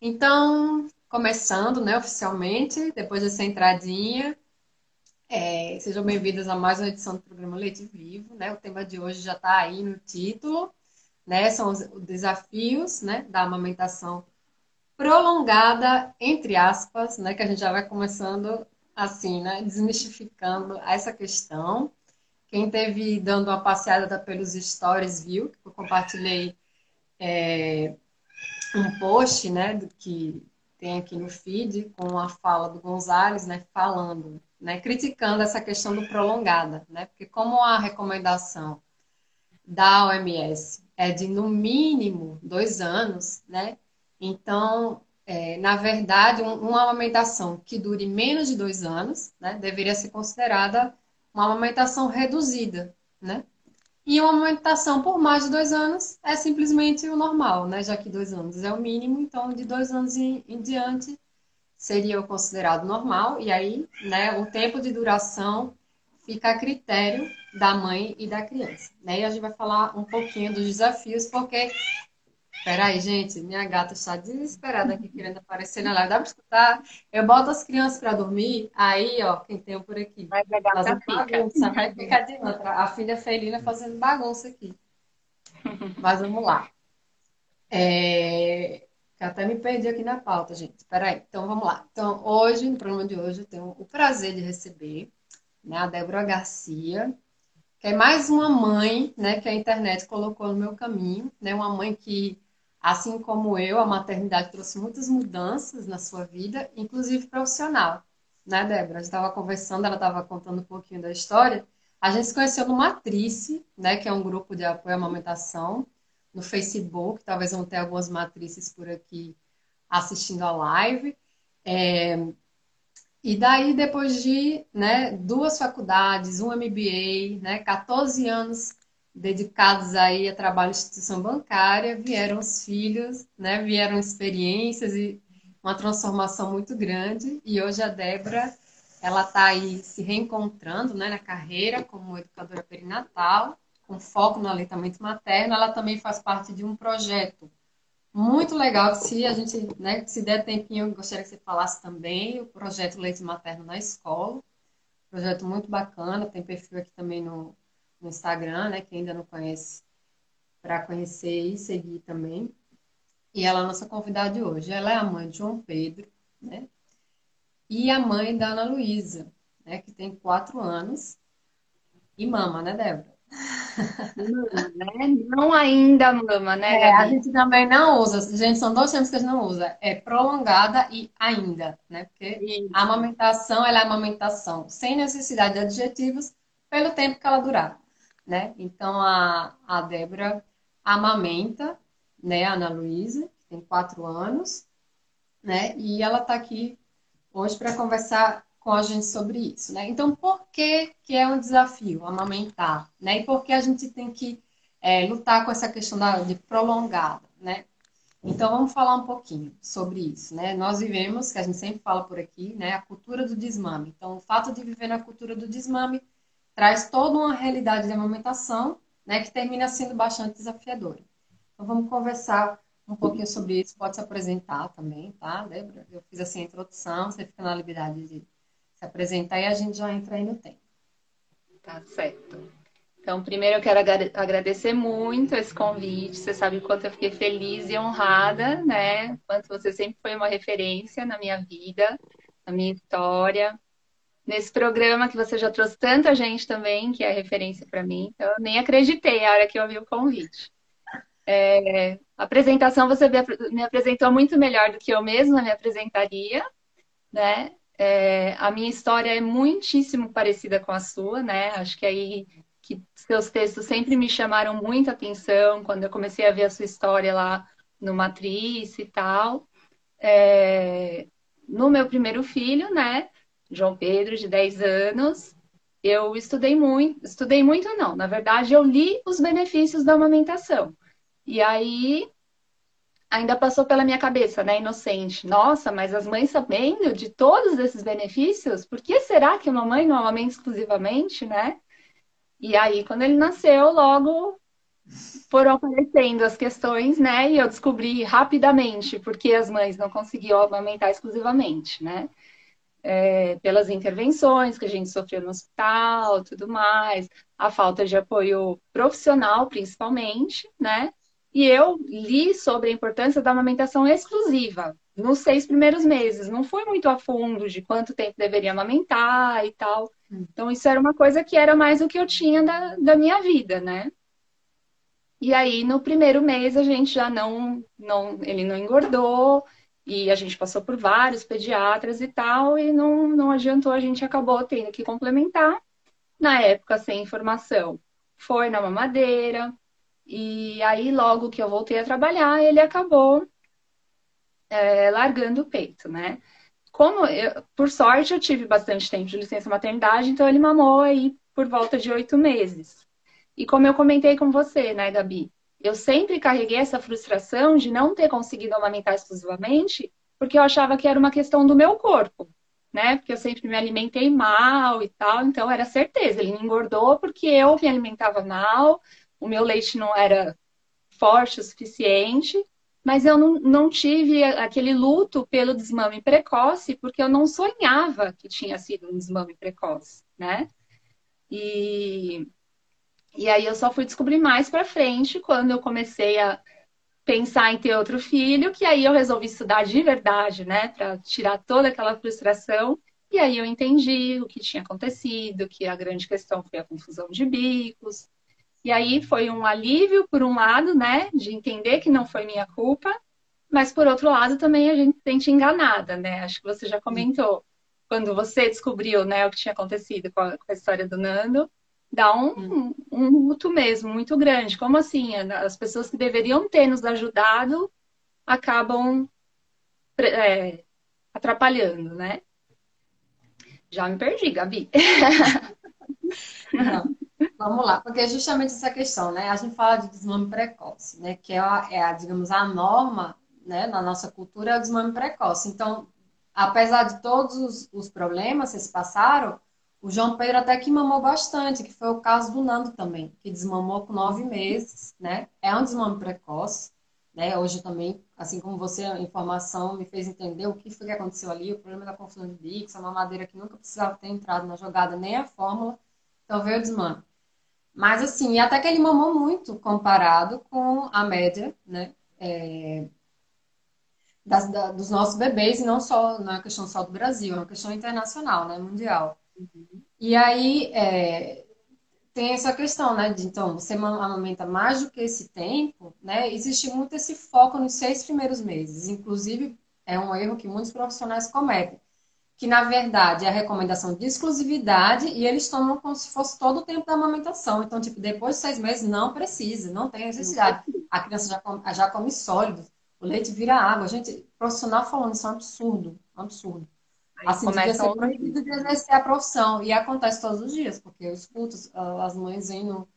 Então, começando, né, oficialmente, depois dessa entradinha, é, sejam bem-vindos a mais uma edição do programa Leite Vivo, né? O tema de hoje já está aí no título, né? São os desafios, né, da amamentação prolongada, entre aspas, né? Que a gente já vai começando assim, né? Desmistificando essa questão. Quem teve dando uma passeada pelos stories viu que eu compartilhei é, um post, né, que tem aqui no feed com a fala do Gonzalez, né, falando, né, criticando essa questão do prolongada, né, porque como a recomendação da OMS é de no mínimo dois anos, né, então, é, na verdade, um, uma amamentação que dure menos de dois anos, né, deveria ser considerada uma amamentação reduzida, né, e uma amamentação por mais de dois anos é simplesmente o normal, né? Já que dois anos é o mínimo, então de dois anos em, em diante seria o considerado normal. E aí, né, o tempo de duração fica a critério da mãe e da criança. Né? E a gente vai falar um pouquinho dos desafios, porque Peraí, gente, minha gata está desesperada aqui querendo aparecer na live. Dá para escutar? Eu boto as crianças para dormir, aí, ó, quem tem por aqui. A gata fazendo fica. bagunça, vai ficar de outra. A filha felina fazendo bagunça aqui. Mas vamos lá. É... Eu até me perdi aqui na pauta, gente. Peraí, então vamos lá. Então, hoje, no programa de hoje, eu tenho o prazer de receber né, a Débora Garcia, que é mais uma mãe né, que a internet colocou no meu caminho, né, uma mãe que Assim como eu, a maternidade trouxe muitas mudanças na sua vida, inclusive profissional. Né, Débora? A gente estava conversando, ela estava contando um pouquinho da história. A gente se conheceu no Matrice, né, que é um grupo de apoio à amamentação, no Facebook. Talvez vão ter algumas matrizes por aqui assistindo a live. É... E daí, depois de né, duas faculdades, um MBA, né, 14 anos dedicados aí a trabalho em instituição bancária, vieram os filhos, né? Vieram experiências e uma transformação muito grande. E hoje a Débora, ela está aí se reencontrando, né, na carreira como educadora perinatal, com foco no aleitamento materno. Ela também faz parte de um projeto muito legal que se a gente, né, se der tempinho, eu gostaria que você falasse também, o projeto Leite Materno na Escola. Projeto muito bacana, tem perfil aqui também no, no Instagram, né? Quem ainda não conhece, para conhecer e seguir também. E ela é a nossa convidada de hoje. Ela é a mãe de João Pedro, né? E a mãe da Ana Luísa, né? Que tem quatro anos. E mama, né, Débora? Mama, né? Não ainda mama, né? É, a gente também não usa. Gente, são dois termos que a gente não usa. É prolongada e ainda, né? Porque Isso. a amamentação, ela é amamentação sem necessidade de adjetivos pelo tempo que ela durar né? Então a, a Débora amamenta, né, a Ana Luísa, que tem quatro anos, né? E ela está aqui hoje para conversar com a gente sobre isso, né? Então, por que, que é um desafio amamentar, né? E por que a gente tem que é, lutar com essa questão da, de prolongada, né? Então, vamos falar um pouquinho sobre isso, né? Nós vivemos, que a gente sempre fala por aqui, né? A cultura do desmame. Então, o fato de viver na cultura do desmame traz toda uma realidade de amamentação, né, que termina sendo bastante desafiadora. Então vamos conversar um pouquinho sobre isso, pode se apresentar também, tá, Débora? Eu fiz assim a introdução, você fica na liberdade de se apresentar e a gente já entra aí no tempo. Tá certo. Então, primeiro eu quero agradecer muito esse convite. Você sabe o quanto eu fiquei feliz e honrada, né? Quanto você sempre foi uma referência na minha vida, na minha história nesse programa que você já trouxe tanta gente também, que é referência para mim. Então, eu nem acreditei a hora que eu vi o convite. É, a apresentação você me apresentou muito melhor do que eu mesma me apresentaria, né? É, a minha história é muitíssimo parecida com a sua, né? Acho que aí que seus textos sempre me chamaram muita atenção quando eu comecei a ver a sua história lá no Matriz e tal. É, no meu primeiro filho, né? João Pedro, de 10 anos, eu estudei muito, estudei muito não, na verdade eu li os benefícios da amamentação. E aí ainda passou pela minha cabeça, né, inocente. Nossa, mas as mães sabendo de todos esses benefícios, por que será que uma mãe não amamenta exclusivamente, né? E aí quando ele nasceu, logo foram aparecendo as questões, né? E eu descobri rapidamente porque as mães não conseguiam amamentar exclusivamente, né? É, pelas intervenções que a gente sofreu no hospital, tudo mais, a falta de apoio profissional, principalmente, né? E eu li sobre a importância da amamentação exclusiva nos seis primeiros meses. Não fui muito a fundo de quanto tempo deveria amamentar e tal. Hum. Então, isso era uma coisa que era mais o que eu tinha da, da minha vida, né? E aí, no primeiro mês, a gente já não, não, ele não engordou, e a gente passou por vários pediatras e tal, e não, não adiantou, a gente acabou tendo que complementar. Na época, sem informação, foi na mamadeira, e aí, logo que eu voltei a trabalhar, ele acabou é, largando o peito, né? Como, eu, por sorte, eu tive bastante tempo de licença maternidade, então ele mamou aí por volta de oito meses. E como eu comentei com você, né, Gabi? Eu sempre carreguei essa frustração de não ter conseguido amamentar exclusivamente, porque eu achava que era uma questão do meu corpo, né? Porque eu sempre me alimentei mal e tal, então era certeza, ele me engordou porque eu me alimentava mal, o meu leite não era forte o suficiente, mas eu não, não tive aquele luto pelo desmame precoce, porque eu não sonhava que tinha sido um desmame precoce, né? E e aí eu só fui descobrir mais para frente quando eu comecei a pensar em ter outro filho, que aí eu resolvi estudar de verdade, né, para tirar toda aquela frustração. E aí eu entendi o que tinha acontecido, que a grande questão foi a confusão de bicos. E aí foi um alívio por um lado, né, de entender que não foi minha culpa, mas por outro lado também a gente se sente enganada, né? Acho que você já comentou quando você descobriu, né, o que tinha acontecido com a, com a história do Nando dá um, um luto mesmo muito grande. Como assim? As pessoas que deveriam ter nos ajudado acabam é, atrapalhando, né? Já me perdi, Gabi. Não. Vamos lá, porque é justamente essa questão, né? A gente fala de desmame precoce, né? Que é a, é a digamos, a norma, né? Na nossa cultura é o desmame precoce. Então, apesar de todos os, os problemas que se passaram, o João Pedro até que mamou bastante, que foi o caso do Nando também, que desmamou com nove meses, né? É um desmame precoce, né? Hoje também, assim como você, a informação me fez entender o que foi que aconteceu ali, o problema da confusão de bicos, a mamadeira que nunca precisava ter entrado na jogada, nem a fórmula, então veio o desmame. Mas assim, até que ele mamou muito comparado com a média, né? É, das, da, dos nossos bebês, e não só na é questão só do Brasil, é uma questão internacional, né? Mundial. Uhum. E aí é, tem essa questão, né? De, então, você amamenta mais do que esse tempo, né? Existe muito esse foco nos seis primeiros meses. Inclusive, é um erro que muitos profissionais cometem. Que, na verdade, é a recomendação de exclusividade e eles tomam como se fosse todo o tempo da amamentação. Então, tipo, depois de seis meses, não precisa, não tem necessidade. A criança já come, já come sólido, o leite vira água. Gente, profissional falando isso é um absurdo, um absurdo. Assim, devia ser proibido de exercer a profissão. E acontece todos os dias, porque eu escuto ah, as mães vêm no,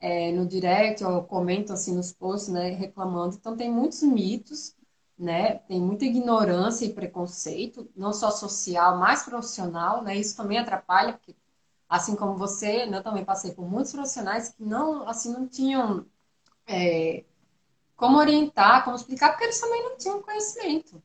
é, no direct ou comentam assim nos posts, né, reclamando. Então tem muitos mitos, né? Tem muita ignorância e preconceito, não só social, mas profissional, né? Isso também atrapalha, porque assim como você, né, eu também passei por muitos profissionais que não, assim, não tinham é, como orientar, como explicar, porque eles também não tinham conhecimento.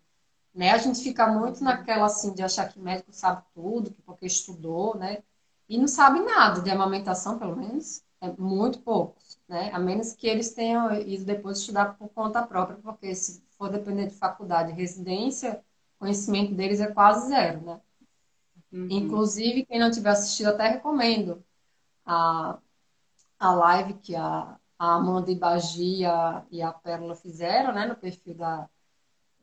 Né? A gente fica muito naquela assim de achar que médico sabe tudo, que porque estudou, né? E não sabe nada de amamentação, pelo menos, é muito poucos, né? A menos que eles tenham ido depois estudar por conta própria, porque se for depender de faculdade, residência, conhecimento deles é quase zero, né? Uhum. Inclusive, quem não tiver assistido, até recomendo a, a live que a, a Amanda Ibagi e a, e a Pérola fizeram, né, no perfil da,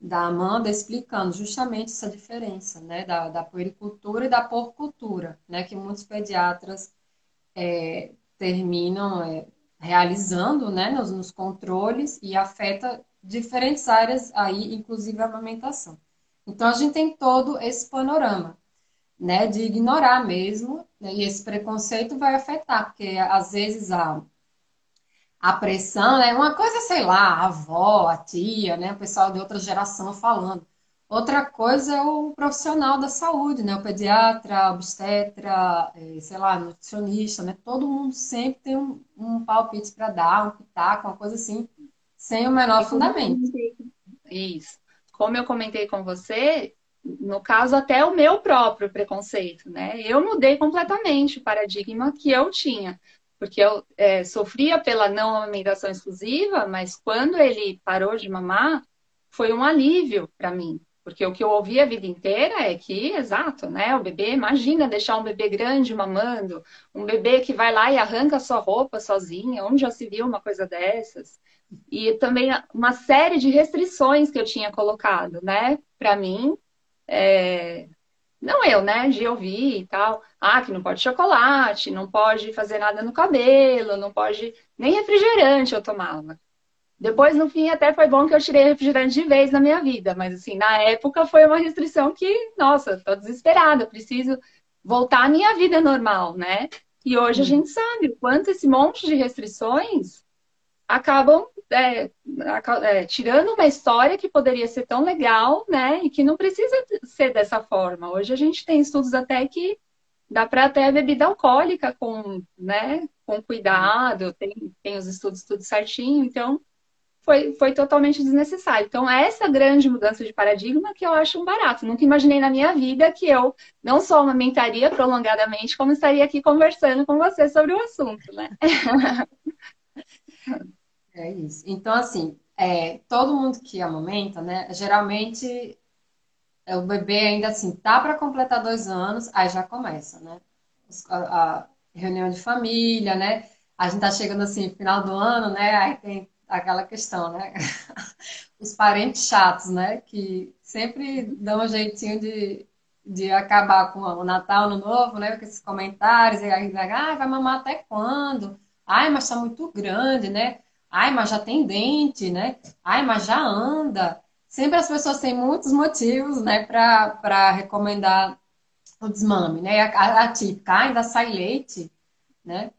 da Amanda explicando justamente essa diferença, né, da, da puericultura e da porcultura, né, que muitos pediatras é, terminam é, realizando, né, nos, nos, controles e afeta diferentes áreas aí, inclusive a amamentação. Então a gente tem todo esse panorama, né, de ignorar mesmo, né, e esse preconceito vai afetar, porque às vezes a a pressão, né? Uma coisa, sei lá, a avó, a tia, né? O pessoal de outra geração falando. Outra coisa é o profissional da saúde, né? O pediatra, obstetra, é, sei lá, nutricionista, né? Todo mundo sempre tem um, um palpite para dar, um pitaco, uma coisa assim, sem o menor fundamento. Isso. Como eu comentei com você, no caso, até o meu próprio preconceito, né? Eu mudei completamente o paradigma que eu tinha. Porque eu é, sofria pela não amamentação exclusiva, mas quando ele parou de mamar, foi um alívio para mim. Porque o que eu ouvi a vida inteira é que, exato, né? O bebê, imagina deixar um bebê grande mamando, um bebê que vai lá e arranca sua roupa sozinha, onde já se viu uma coisa dessas? E também uma série de restrições que eu tinha colocado, né? Para mim, é... não eu, né? De ouvir e tal. Ah, que não pode chocolate, não pode fazer nada no cabelo, não pode. Nem refrigerante eu tomava. Depois, no fim, até foi bom que eu tirei refrigerante de vez na minha vida, mas assim, na época foi uma restrição que, nossa, tô desesperada, preciso voltar à minha vida normal, né? E hoje a gente sabe o quanto esse monte de restrições acabam é, é, tirando uma história que poderia ser tão legal, né? E que não precisa ser dessa forma. Hoje a gente tem estudos até que dá para até bebida alcoólica com, né, com cuidado, tem, tem os estudos tudo certinho, então foi, foi totalmente desnecessário. Então, essa grande mudança de paradigma que eu acho um barato. Nunca imaginei na minha vida que eu não só amamentaria prolongadamente, como estaria aqui conversando com você sobre o assunto, né? É isso. Então, assim, é, todo mundo que amamenta, né, geralmente é, o bebê ainda assim tá para completar dois anos, aí já começa, né? A, a reunião de família, né? A gente tá chegando assim, final do ano, né? Aí tem aquela questão, né? Os parentes chatos, né? Que sempre dão um jeitinho de, de acabar com o Natal, Ano Novo, né? Com esses comentários, e aí, ah, vai mamar até quando? Ai, mas tá muito grande, né? Ai, mas já tem dente, né? Ai, mas já anda. Sempre as pessoas têm muitos motivos, né, para recomendar o desmame, né? A, a típica, ainda sai leite, né?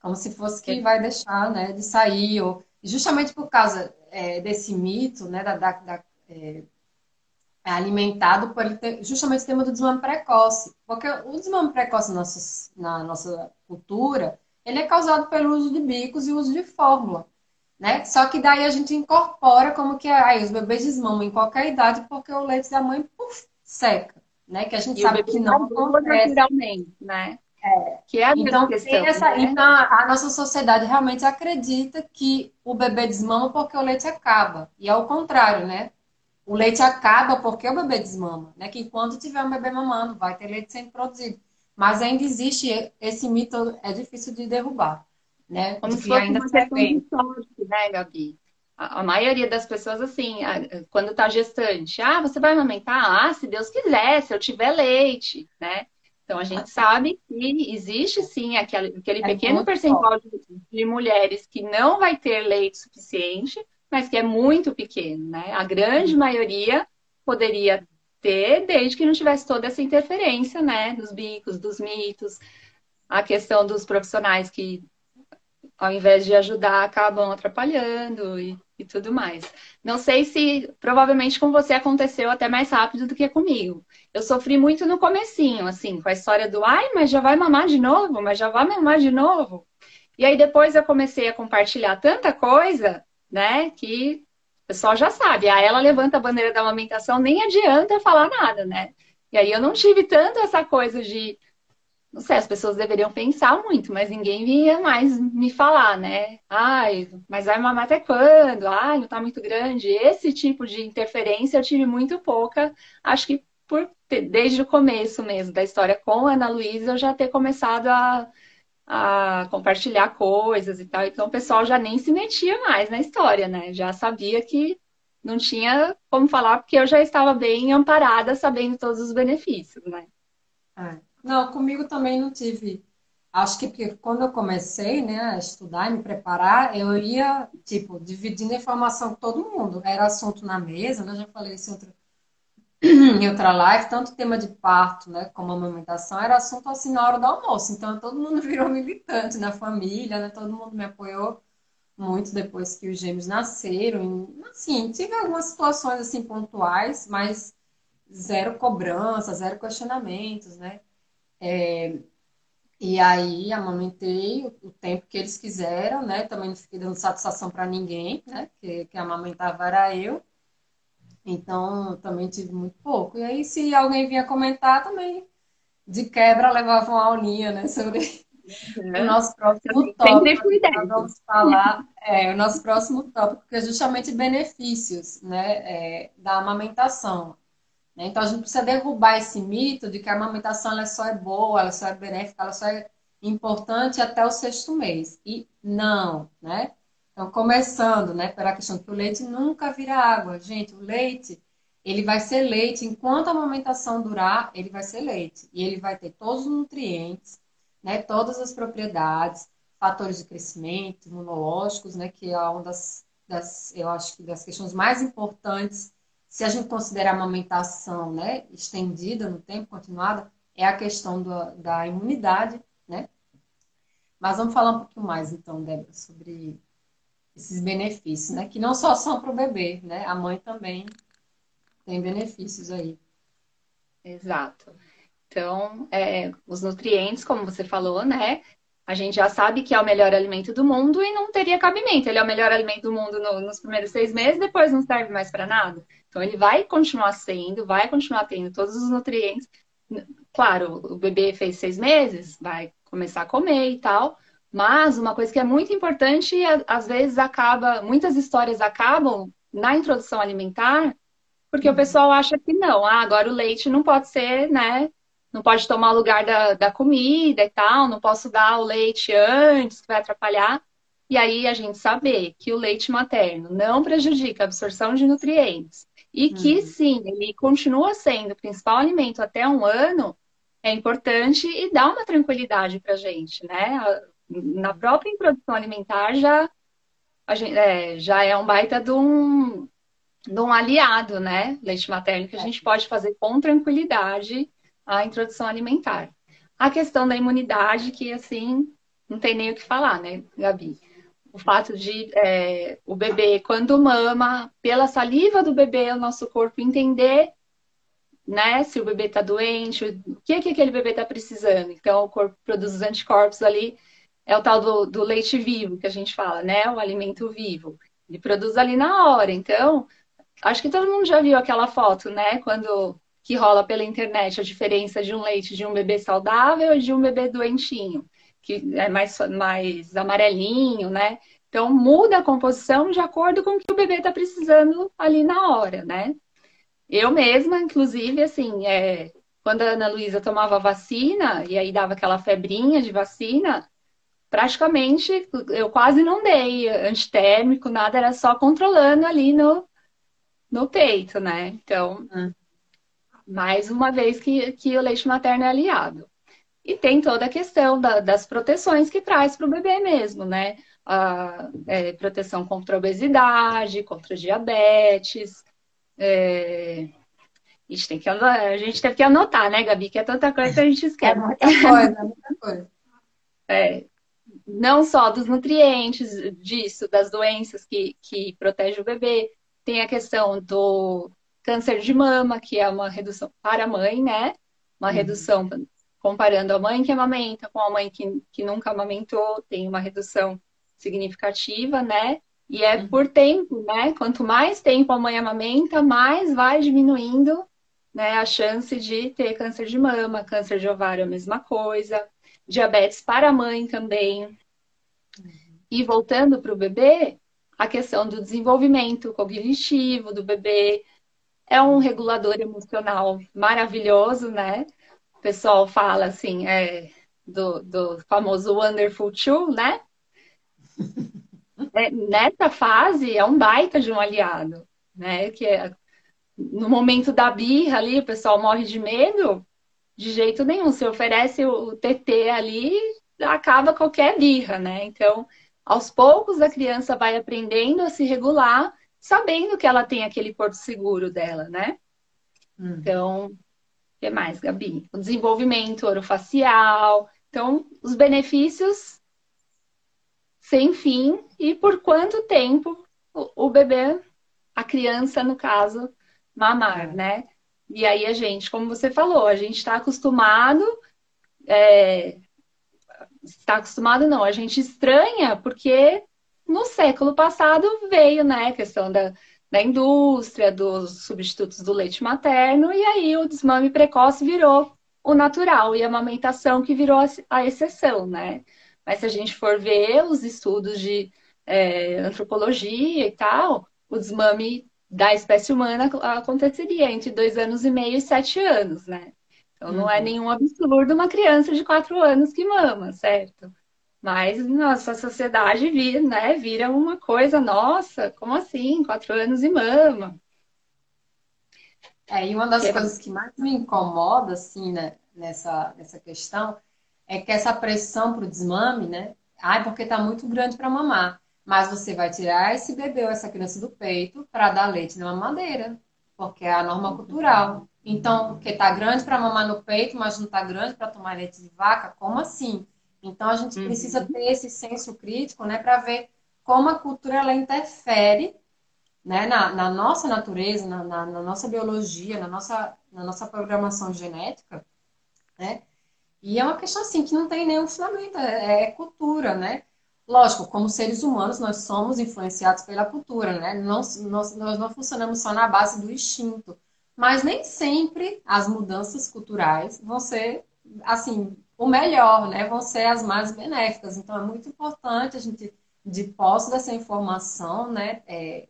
Como se fosse que vai deixar, né, de sair, ou justamente por causa é, desse mito, né, da, da, da é, alimentado por justamente o tema do desmame precoce. Porque o desmame precoce na nossa, na nossa cultura, ele é causado pelo uso de bicos e uso de fórmula. Né? Só que daí a gente incorpora como que aí os bebês desmamam em qualquer idade porque o leite da mãe puf, seca, né? Que a gente e sabe que não acontece naturalmente, né? É. Que é a então, questão, essa, né? então a nossa sociedade realmente acredita que o bebê desmama porque o leite acaba. E é o contrário, né? O leite acaba porque o bebê desmama, né? Que enquanto tiver um bebê mamando, vai ter leite sendo produzido. Mas ainda existe esse mito, é difícil de derrubar, né? Como se fosse ainda uma questão de sorte, né, Gabi? A, a maioria das pessoas, assim, quando tá gestante, ah, você vai amamentar? Ah, se Deus quiser, se eu tiver leite, né? Então, a gente sabe que existe sim aquele, aquele é pequeno percentual de, de, mulheres que não vai ter leite suficiente, mas que é muito pequeno, né? A grande maioria poderia ter, desde que não tivesse toda essa interferência, né? Dos bicos, dos mitos, a questão dos profissionais que, ao invés de ajudar, acabam atrapalhando e, e tudo mais. Não sei se, provavelmente com você aconteceu até mais rápido do que comigo eu sofri muito no comecinho, assim, com a história do ai, mas já vai mamar de novo, mas já vai mamar de novo. E aí depois eu comecei a compartilhar tanta coisa, né, que o pessoal já sabe. Aí ela levanta a bandeira da amamentação, nem adianta falar nada, né? E aí eu não tive tanto essa coisa de não sei, as pessoas deveriam pensar muito, mas ninguém vinha mais me falar, né? Ai, mas vai mamar até quando? Ai, não tá muito grande. Esse tipo de interferência eu tive muito pouca, acho que por desde o começo mesmo da história com a Ana Luísa, eu já ter começado a, a compartilhar coisas e tal. Então o pessoal já nem se metia mais na história, né? Já sabia que não tinha como falar, porque eu já estava bem amparada, sabendo todos os benefícios, né? É. Não, comigo também não tive. Acho que porque quando eu comecei né, a estudar e me preparar, eu ia, tipo, dividindo informação com todo mundo. Era assunto na mesa, né? Já falei isso em outro em outra live, tanto tema de parto, né, como amamentação, era assunto assim na hora do almoço. Então, todo mundo virou militante na família, né? Todo mundo me apoiou muito depois que os gêmeos nasceram. Assim, tive algumas situações assim pontuais, mas zero cobrança, zero questionamentos, né? É, e aí amamentei o, o, tempo que eles quiseram, né? Também não fiquei dando satisfação para ninguém, né? Que, que amamentava era eu. Então, também tive muito pouco. E aí, se alguém vinha comentar, também de quebra levava uma aulinha, né? Sobre o nosso próximo tópico. Nós vamos falar é, o nosso próximo tópico, que é justamente benefícios né, é, da amamentação. Né? Então, a gente precisa derrubar esse mito de que a amamentação ela só é boa, ela só é benéfica, ela só é importante até o sexto mês. E não, né? Então, começando, né, pela questão que o leite nunca vira água. Gente, o leite, ele vai ser leite. Enquanto a amamentação durar, ele vai ser leite. E ele vai ter todos os nutrientes, né, todas as propriedades, fatores de crescimento, imunológicos, né, que é uma das, das, eu acho que das questões mais importantes, se a gente considerar a amamentação, né, estendida no tempo, continuada, é a questão do, da imunidade, né? Mas vamos falar um pouquinho mais, então, Débora, sobre esses benefícios, né? Que não só são para o bebê, né? A mãe também tem benefícios aí. Exato. Então, é, os nutrientes, como você falou, né? A gente já sabe que é o melhor alimento do mundo e não teria cabimento. Ele é o melhor alimento do mundo no, nos primeiros seis meses, depois não serve mais para nada. Então, ele vai continuar sendo, vai continuar tendo todos os nutrientes. Claro, o bebê fez seis meses, vai começar a comer e tal. Mas uma coisa que é muito importante, às vezes acaba, muitas histórias acabam na introdução alimentar, porque o pessoal acha que não, ah, agora o leite não pode ser, né? não pode tomar o lugar da, da comida e tal, não posso dar o leite antes, que vai atrapalhar. E aí a gente saber que o leite materno não prejudica a absorção de nutrientes e que uhum. sim, ele continua sendo o principal alimento até um ano, é importante e dá uma tranquilidade para a gente, né? Na própria introdução alimentar já, gente, é, já é um baita de um, de um aliado, né? Leite materno que a gente pode fazer com tranquilidade a introdução alimentar. A questão da imunidade, que assim, não tem nem o que falar, né, Gabi? O fato de é, o bebê, quando mama, pela saliva do bebê, o nosso corpo entender né, se o bebê está doente, o que, que aquele bebê está precisando. Então, o corpo produz os anticorpos ali, é o tal do, do leite vivo que a gente fala, né? O alimento vivo. Ele produz ali na hora. Então, acho que todo mundo já viu aquela foto, né? Quando que rola pela internet, a diferença de um leite de um bebê saudável e de um bebê doentinho, que é mais, mais amarelinho, né? Então, muda a composição de acordo com o que o bebê está precisando ali na hora, né? Eu mesma, inclusive, assim, é, quando a Ana Luísa tomava vacina, e aí dava aquela febrinha de vacina, praticamente eu quase não dei antitérmico, nada, era só controlando ali no, no peito, né? Então, hum mais uma vez que, que o leite materno é aliado. E tem toda a questão da, das proteções que traz para o bebê mesmo, né? A é, proteção contra a obesidade, contra diabetes. É... A, gente tem que, a gente teve que anotar, né, Gabi? Que é tanta coisa que a gente esquece. É muita coisa, é muita coisa. É, não só dos nutrientes, disso, das doenças que, que protege o bebê, tem a questão do, câncer de mama, que é uma redução para a mãe, né? Uma uhum. redução comparando a mãe que amamenta com a mãe que, que nunca amamentou, tem uma redução significativa, né? E é uhum. por tempo, né? Quanto mais tempo a mãe amamenta, mais vai diminuindo né, a chance de ter câncer de mama, câncer de ovário, a mesma coisa, diabetes para a mãe também. E voltando para o bebê, a questão do desenvolvimento cognitivo do bebê, é um regulador emocional maravilhoso, né? Pessoal fala assim, é, do, do famoso Wonderful Two, né? É, nessa fase é um baita de um aliado, né? Que é, no momento da birra ali, o pessoal morre de medo, de jeito nenhum. Se oferece o TT ali, acaba qualquer birra, né? Então, aos poucos a criança vai aprendendo a se regular sabendo que ela tem aquele porto seguro dela, né? Hum. Então, que mais, Gabi? O desenvolvimento orofacial. Então, os benefícios sem fim e por quanto tempo o, o bebê, a criança, no caso, mamar, é. né? E aí a gente, como você falou, a gente está acostumado, é, está acostumado não, a gente estranha porque no século passado veio, né, a questão da, da indústria, dos substitutos do leite materno, e aí o desmame precoce virou o natural e a amamentação que virou a exceção, né? Mas se a gente for ver os estudos de é, antropologia e tal, o desmame da espécie humana aconteceria entre dois anos e meio e sete anos, né? Então uhum. não é uhum. nenhum absurdo uma criança de quatro anos que mama, certo? Mas nossa sociedade vira, né, vira uma coisa, nossa, como assim? Quatro anos e mama. É, e uma das coisas que mais me incomoda, assim, né, nessa, nessa questão, é que essa pressão para o desmame, né? Ai, porque tá muito grande para mamar. Mas você vai tirar esse bebê ou essa criança do peito para dar leite na mamadeira, porque é a norma cultural. Então, porque tá grande para mamar no peito, mas não tá grande para tomar leite de vaca, como assim? Então a gente uhum. precisa ter esse senso crítico, né, para ver como a cultura ela interfere, né, na, na nossa natureza, na, na, na, nossa biologia, na nossa, na nossa programação genética, né? E é uma questão assim que não tem nenhum fundamento, é, é cultura, né? Lógico, como seres humanos, nós somos influenciados pela cultura, né? Nós, nós, nós não funcionamos só na base do instinto, mas nem sempre as mudanças culturais vão ser, assim, o melhor, né? Vão ser as mais benéficas. Então, é muito importante a gente, de posse dessa informação, né? É,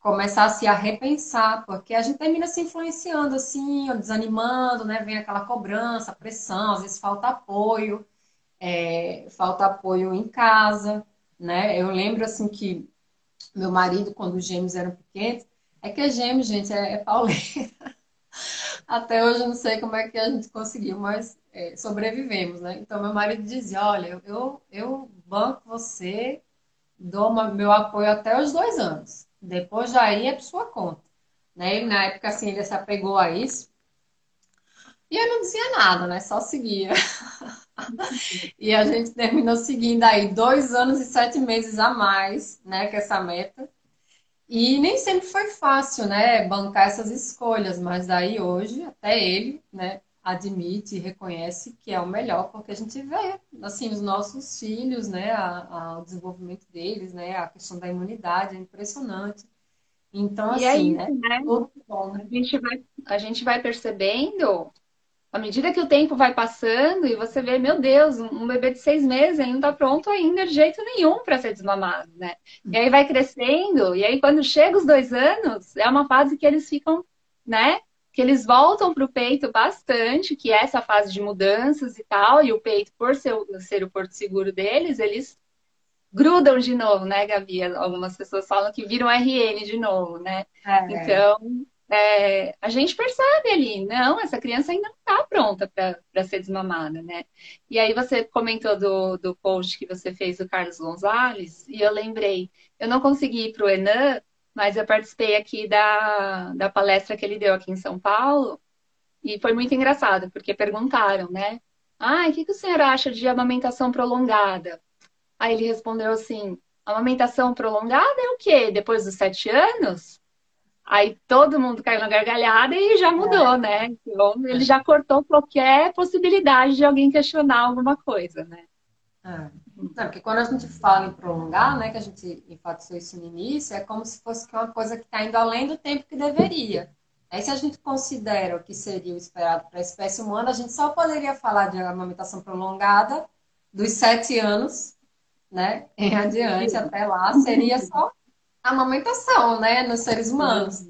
começar a se a repensar, porque a gente termina se influenciando assim, desanimando, né? Vem aquela cobrança, pressão, às vezes falta apoio, é, falta apoio em casa, né? Eu lembro assim que meu marido, quando os gêmeos eram pequenos, é que é gêmeo, gente, é, é pauleira. Até hoje eu não sei como é que a gente conseguiu, mas é, sobrevivemos, né? Então, meu marido dizia, olha, eu, eu banco você, dou uma, meu apoio até os dois anos. Depois daí é por sua conta. Né? Ele, na época, assim, ele se apegou a isso. E eu não dizia nada, né? Só seguia. e a gente terminou seguindo aí dois anos e sete meses a mais, né? Com essa meta. E nem sempre foi fácil, né? Bancar essas escolhas, mas daí hoje, até ele, né? admite e reconhece que é o melhor, porque a gente vê, assim, os nossos filhos, né, a, a, o desenvolvimento deles, né, a questão da imunidade é impressionante. Então, assim, aí, né, né? Bom, né? A, gente vai, a gente vai percebendo, à medida que o tempo vai passando e você vê, meu Deus, um bebê de seis meses ainda não está pronto ainda de jeito nenhum para ser desmamado, né? E aí vai crescendo, e aí quando chega os dois anos, é uma fase que eles ficam, né, que eles voltam para o peito bastante, que é essa fase de mudanças e tal, e o peito, por ser, ser o porto seguro deles, eles grudam de novo, né, Gabi? Algumas pessoas falam que viram RN de novo, né? É. Então, é, a gente percebe ali, não, essa criança ainda não está pronta para ser desmamada, né? E aí você comentou do, do post que você fez do Carlos Gonzalez, e eu lembrei, eu não consegui ir para o Enan, mas eu participei aqui da, da palestra que ele deu aqui em São Paulo e foi muito engraçado, porque perguntaram, né? Ah, o que, que o senhor acha de amamentação prolongada? Aí ele respondeu assim: amamentação prolongada é o quê? Depois dos sete anos? Aí todo mundo caiu na gargalhada e já mudou, é. né? Então, ele já cortou qualquer possibilidade de alguém questionar alguma coisa, né? É. Não, porque quando a gente fala em prolongar, né, que a gente enfatizou isso no início, é como se fosse uma coisa que está indo além do tempo que deveria. Aí, se a gente considera o que seria o esperado para a espécie humana, a gente só poderia falar de amamentação prolongada dos sete anos, né, em adiante, até lá, seria só amamentação, né, nos seres humanos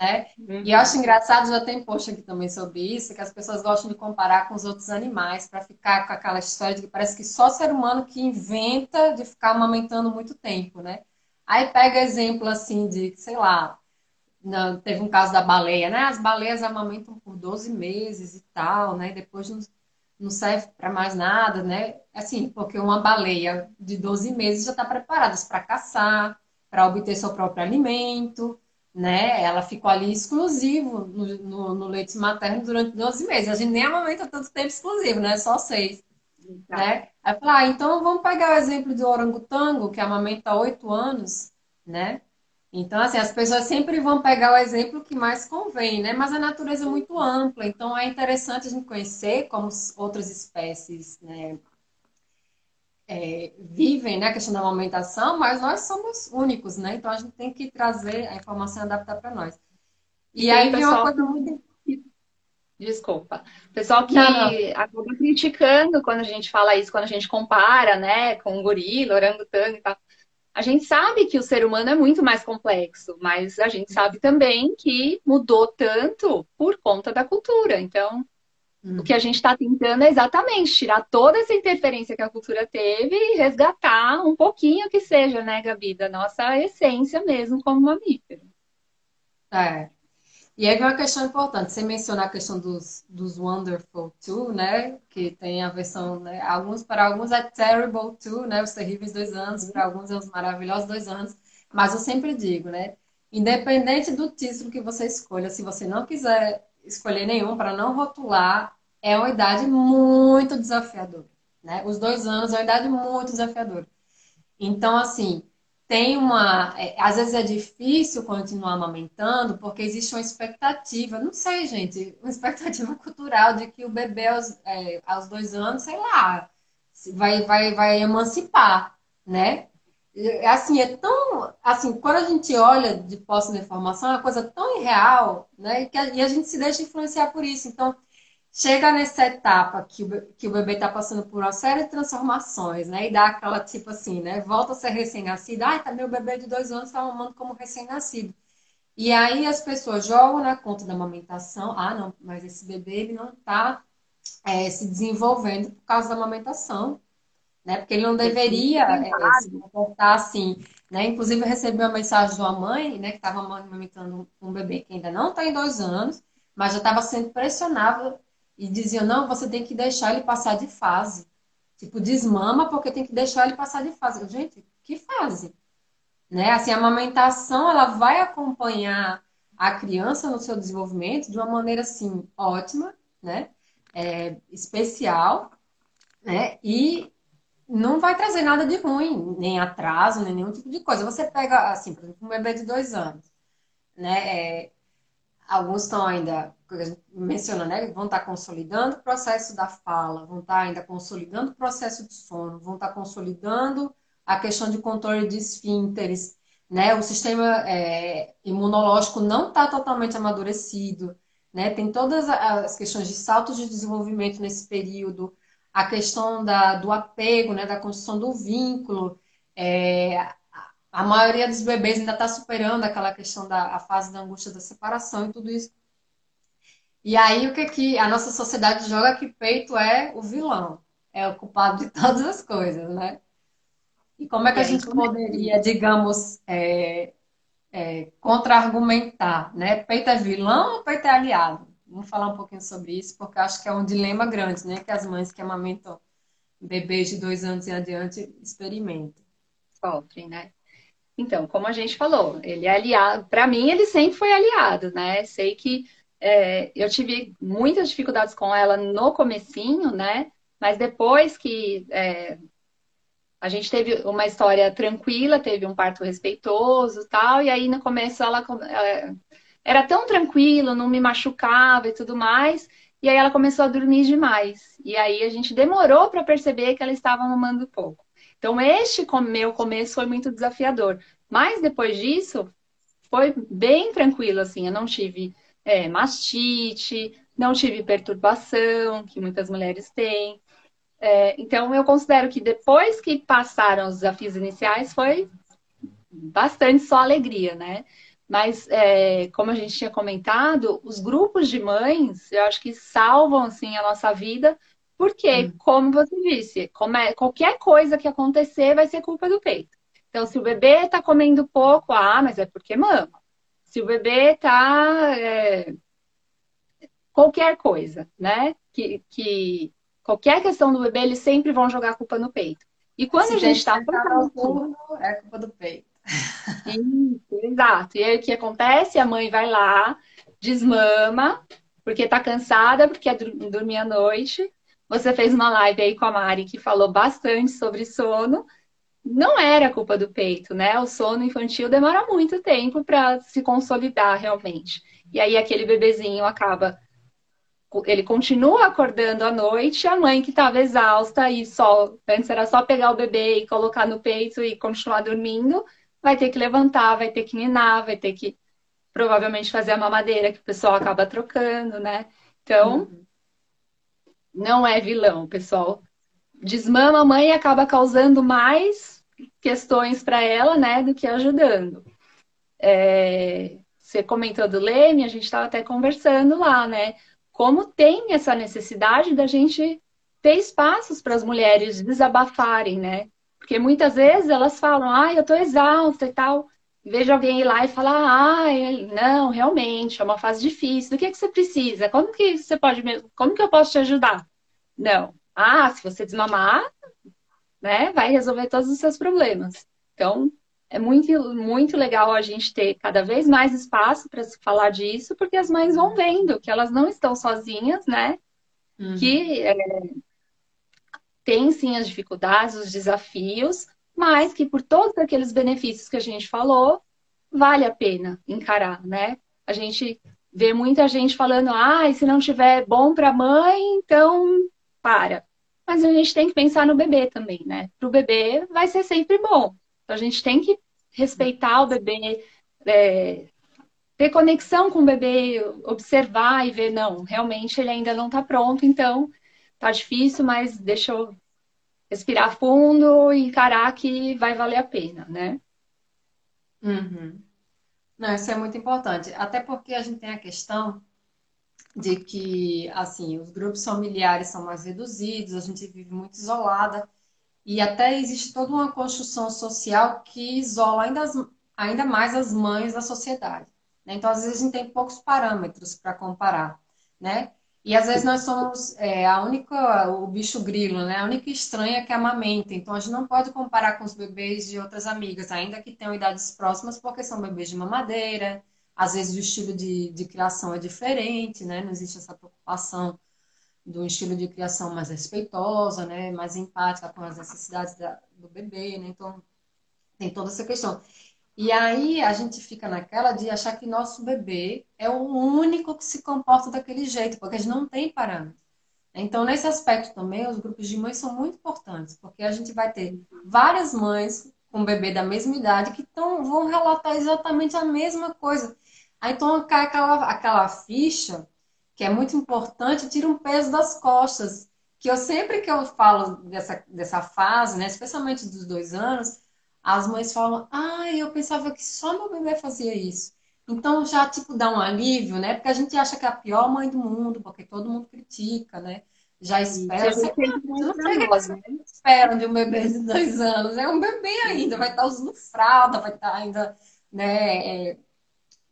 né? Uhum. E eu acho engraçado, já tem post aqui também sobre isso, que as pessoas gostam de comparar com os outros animais, para ficar com aquela história de que parece que só ser humano que inventa de ficar amamentando muito tempo, né? Aí pega exemplo assim de, sei lá, não, teve um caso da baleia, né? As baleias amamentam por 12 meses e tal, né? Depois não, não serve para mais nada, né? Assim, porque uma baleia de 12 meses já está preparada para caçar, para obter seu próprio alimento, né? Ela ficou ali exclusivo no, no, no, leite materno durante 12 meses. A gente nem amamenta tanto tempo exclusivo, né? Só seis. Tá. Né? Aí falar, ah, então vamos pegar o exemplo do orangotango, que amamenta oito anos, né? Então, assim, as pessoas sempre vão pegar o exemplo que mais convém, né? Mas a natureza é muito ampla, então é interessante a gente conhecer como outras espécies, né, é, vivem, né, a questão da amamentação, mas nós somos únicos, né? Então a gente tem que trazer a informação e adaptar para nós. E, e aí vem uma coisa muito Desculpa. Pessoal que não, não. acaba criticando quando a gente fala isso, quando a gente compara, né, com um gorila, orangotango e tal. A gente sabe que o ser humano é muito mais complexo, mas a gente sabe também que mudou tanto por conta da cultura. Então, hum. o que a gente está tentando é exatamente tirar toda essa interferência que a cultura teve e resgatar um pouquinho que seja, né, Gabi, da nossa essência mesmo como mamífero. É, e aí vem uma questão importante. Você mencionou a questão dos, dos Wonderful Two, né? Que tem a versão, né? Alguns, para alguns é Terrible Two, né? Os terríveis dois anos, para alguns é os maravilhosos dois anos. Mas eu sempre digo, né? Independente do título que você escolha, se você não quiser escolher nenhum para não rotular, é uma idade muito desafiadora, né? Os dois anos é uma idade muito desafiadora. Então, assim, tem uma. É, às vezes é difícil continuar amamentando porque existe uma expectativa, não sei, gente, uma expectativa cultural de que o bebê aos, é, aos dois anos, sei lá, vai, vai, vai emancipar, né? Assim, é tão. Assim, quando a gente olha de posse da informação, é uma coisa tão irreal, né? Que a, e a gente se deixa influenciar por isso. Então, chega nessa etapa que o, que o bebê está passando por uma série de transformações, né? E dá aquela tipo assim, né? Volta a ser recém-nascido. Ai, tá meu bebê de dois anos está mamando como recém-nascido. E aí as pessoas jogam na conta da amamentação. Ah, não, mas esse bebê ele não está é, se desenvolvendo por causa da amamentação. Né? Porque ele não deveria é, se comportar assim. Né? Inclusive, eu recebi uma mensagem de uma mãe né, que estava amamentando um bebê que ainda não está em dois anos, mas já estava sendo pressionado e diziam, não, você tem que deixar ele passar de fase. Tipo, desmama porque tem que deixar ele passar de fase. Gente, que fase? Né? Assim, a amamentação, ela vai acompanhar a criança no seu desenvolvimento de uma maneira, assim, ótima, né? É, especial, né? E não vai trazer nada de ruim, nem atraso, nem nenhum tipo de coisa. Você pega, assim, por exemplo, um bebê de dois anos, né? É, alguns estão ainda, menciona, né? Vão estar consolidando o processo da fala, vão estar ainda consolidando o processo de sono, vão estar consolidando a questão de controle de esfínteres, né? O sistema é, imunológico não está totalmente amadurecido, né? Tem todas as questões de saltos de desenvolvimento nesse período, a questão da, do apego, né? Da construção do vínculo, é, a maioria dos bebês ainda está superando aquela questão da fase da angústia da separação e tudo isso. E aí o que que a nossa sociedade joga que peito é o vilão, é o culpado de todas as coisas, né? E como é que a gente poderia, digamos, é, é, contra-argumentar, né? Peito é vilão ou peito é aliado? Vamos falar um pouquinho sobre isso, porque acho que é um dilema grande, né? Que as mães que amamentam bebês de dois anos em adiante experimentam. Sofrem, né? Então, como a gente falou, ele é aliado. Para mim, ele sempre foi aliado, né? Sei que é, eu tive muitas dificuldades com ela no comecinho, né? Mas depois que é, a gente teve uma história tranquila, teve um parto respeitoso, tal, e aí no começo ela, ela é, era tão tranquilo, não me machucava e tudo mais. E aí ela começou a dormir demais. E aí a gente demorou para perceber que ela estava mamando pouco. Então, este meu começo foi muito desafiador. Mas depois disso, foi bem tranquilo, assim. Eu não tive é, mastite, não tive perturbação, que muitas mulheres têm. É, então, eu considero que depois que passaram os desafios iniciais, foi bastante só alegria, né? Mas, é, como a gente tinha comentado, os grupos de mães, eu acho que salvam, assim, a nossa vida, porque, hum. como você disse, é, qualquer coisa que acontecer vai ser culpa do peito. Então, se o bebê está comendo pouco, ah, mas é porque mama. Se o bebê está. É, qualquer coisa, né? Que, que qualquer questão do bebê, eles sempre vão jogar a culpa no peito. E quando se a gente está. É culpa do peito. Exato. E aí o que acontece? A mãe vai lá, desmama, porque está cansada, porque é dormir à noite, você fez uma live aí com a Mari que falou bastante sobre sono. não era culpa do peito, né? O sono infantil demora muito tempo para se consolidar realmente. E aí aquele bebezinho acaba ele continua acordando à noite, a mãe que estava exausta e só antes era só pegar o bebê e colocar no peito e continuar dormindo, vai ter que levantar, vai ter que ninar, vai ter que provavelmente fazer a mamadeira que o pessoal acaba trocando, né? Então, uhum. não é vilão, pessoal. Desmama a mãe e acaba causando mais questões para ela, né, do que ajudando. É... Você comentou do Leme, a gente estava até conversando lá, né? como tem essa necessidade da gente ter espaços para as mulheres desabafarem, né? Porque muitas vezes elas falam, ah, eu tô exausta e tal. Vejo alguém ir lá e falar, ah, não, realmente, é uma fase difícil. Do que, é que você precisa? Como que você pode, como que eu posso te ajudar? Não. Ah, se você desmamar, né, vai resolver todos os seus problemas. Então, é muito, muito legal a gente ter cada vez mais espaço para se falar disso, porque as mães vão vendo que elas não estão sozinhas, né? Uhum. Que é, tem sim as dificuldades, os desafios, mas que por todos aqueles benefícios que a gente falou, vale a pena encarar, né? A gente vê muita gente falando, ah, se não tiver bom para a mãe, então para. Mas a gente tem que pensar no bebê também, né? Para o bebê vai ser sempre bom. Então a gente tem que respeitar o bebê, é, ter conexão com o bebê, observar e ver, não, realmente ele ainda não está pronto, então tá difícil, mas deixa eu respirar fundo e encarar que vai valer a pena, né? Uhum. Não, isso é muito importante. Até porque a gente tem a questão de que, assim, os grupos familiares são mais reduzidos, a gente vive muito isolada. E até existe toda uma construção social que isola ainda, as, ainda mais as mães da sociedade. Né? Então, às vezes, a gente tem poucos parâmetros para comparar. Né? E às vezes nós somos é, a única, o bicho grilo, né? A única estranha que amamenta. Então a gente não pode comparar com os bebês de outras amigas, ainda que tenham idades próximas, porque são bebês de mamadeira. Às vezes o estilo de, de criação é diferente, né? Não existe essa preocupação do estilo de criação mais respeitosa, né, mais empática com as necessidades da, do bebê, né? Então, tem toda essa questão. E aí a gente fica naquela de achar que nosso bebê é o único que se comporta daquele jeito, porque a gente não tem parâmetro. Então, nesse aspecto também, os grupos de mães são muito importantes, porque a gente vai ter várias mães com bebê da mesma idade que tão, vão relatar exatamente a mesma coisa. Aí então cai aquela, aquela ficha que é muito importante, tira um peso das costas. Que eu sempre que eu falo dessa, dessa fase, né, especialmente dos dois anos, as mães falam, ah, eu pensava que só meu bebê fazia isso. Então já tipo dá um alívio, né? Porque a gente acha que é a pior mãe do mundo, porque todo mundo critica, né? Já espera. Você não o que né? esperam de um bebê de dois anos. É um bebê ainda, vai estar usando fralda, vai estar ainda, né? É,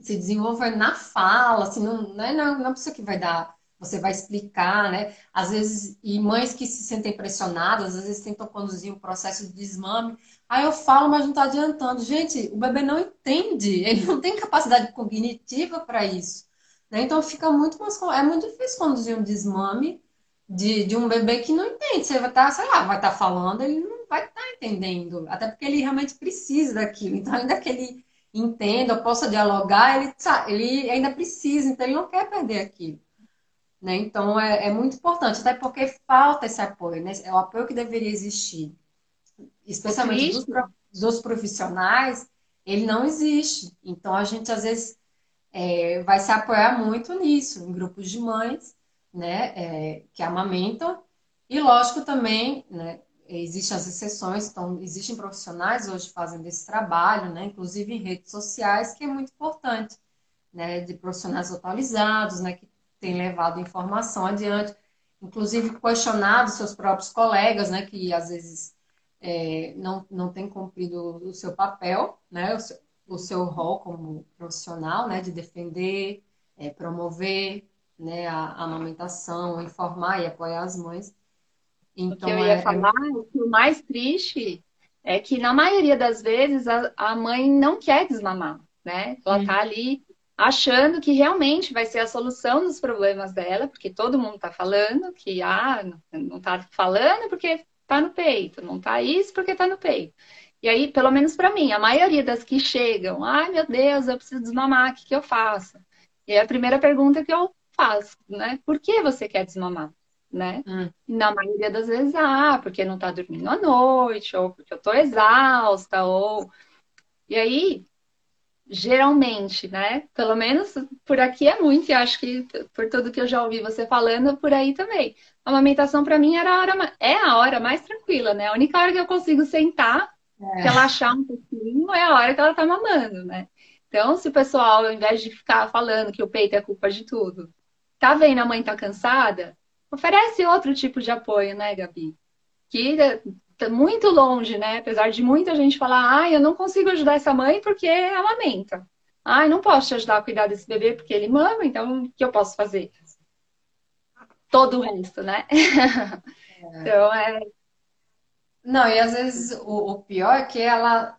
se desenvolver na fala, assim, não, não é é isso que vai dar, você vai explicar, né? Às vezes, e mães que se sentem pressionadas, às vezes tentam conduzir um processo de desmame. Aí eu falo, mas não está adiantando. Gente, o bebê não entende, ele não tem capacidade cognitiva para isso. Né? Então fica muito mais. É muito difícil conduzir um desmame de, de um bebê que não entende. Você vai estar, tá, sei lá, vai estar tá falando, ele não vai estar tá entendendo. Até porque ele realmente precisa daquilo. Então, ainda que ele entenda, possa dialogar, ele, ele ainda precisa, então ele não quer perder aquilo. Né? Então é, é muito importante, até porque falta esse apoio, né? é o apoio que deveria existir, especialmente dos, dos, profissionais, ele não existe. Então a gente às vezes é, vai se apoiar muito nisso, em grupos de mães, né, é, que amamentam, e lógico também, né, existem as exceções, então existem profissionais hoje que fazem desse trabalho, né, inclusive em redes sociais, que é muito importante, né, de profissionais atualizados, né, que têm levado informação adiante, inclusive questionado seus próprios colegas, né, que às vezes é, não, não têm cumprido o seu papel, né, o seu, o seu rol como profissional, né, de defender, é, promover, né, a, a amamentação, informar e apoiar as mães. Então, o que eu ia é, é falar, é... o mais triste é que na maioria das vezes a, a mãe não quer desmamar, né? Ela está ali achando que realmente vai ser a solução dos problemas dela, porque todo mundo está falando que ah, não está falando porque tá no peito, não tá isso porque tá no peito. E aí, pelo menos para mim, a maioria das que chegam, ai meu Deus, eu preciso desmamar, o que, que eu faço? E é a primeira pergunta que eu faço, né? Por que você quer desmamar? Né? Hum. Na maioria das vezes, ah, porque não tá dormindo à noite, ou porque eu tô exausta, ou. E aí, geralmente, né? Pelo menos por aqui é muito, e acho que por tudo que eu já ouvi você falando, por aí também. A amamentação para mim era a hora, é a hora mais tranquila, né? A única hora que eu consigo sentar, é. relaxar um pouquinho, é a hora que ela tá mamando, né? Então, se o pessoal, ao invés de ficar falando que o peito é culpa de tudo, tá vendo a mãe tá cansada, oferece outro tipo de apoio, né, Gabi? Que tá muito longe, né? Apesar de muita gente falar, ah, eu não consigo ajudar essa mãe porque ela amamenta. Ah, eu não posso te ajudar a cuidar desse bebê porque ele mama, então o que eu posso fazer? Todo o resto, né? É. então é. Não, e às vezes o, o pior é que ela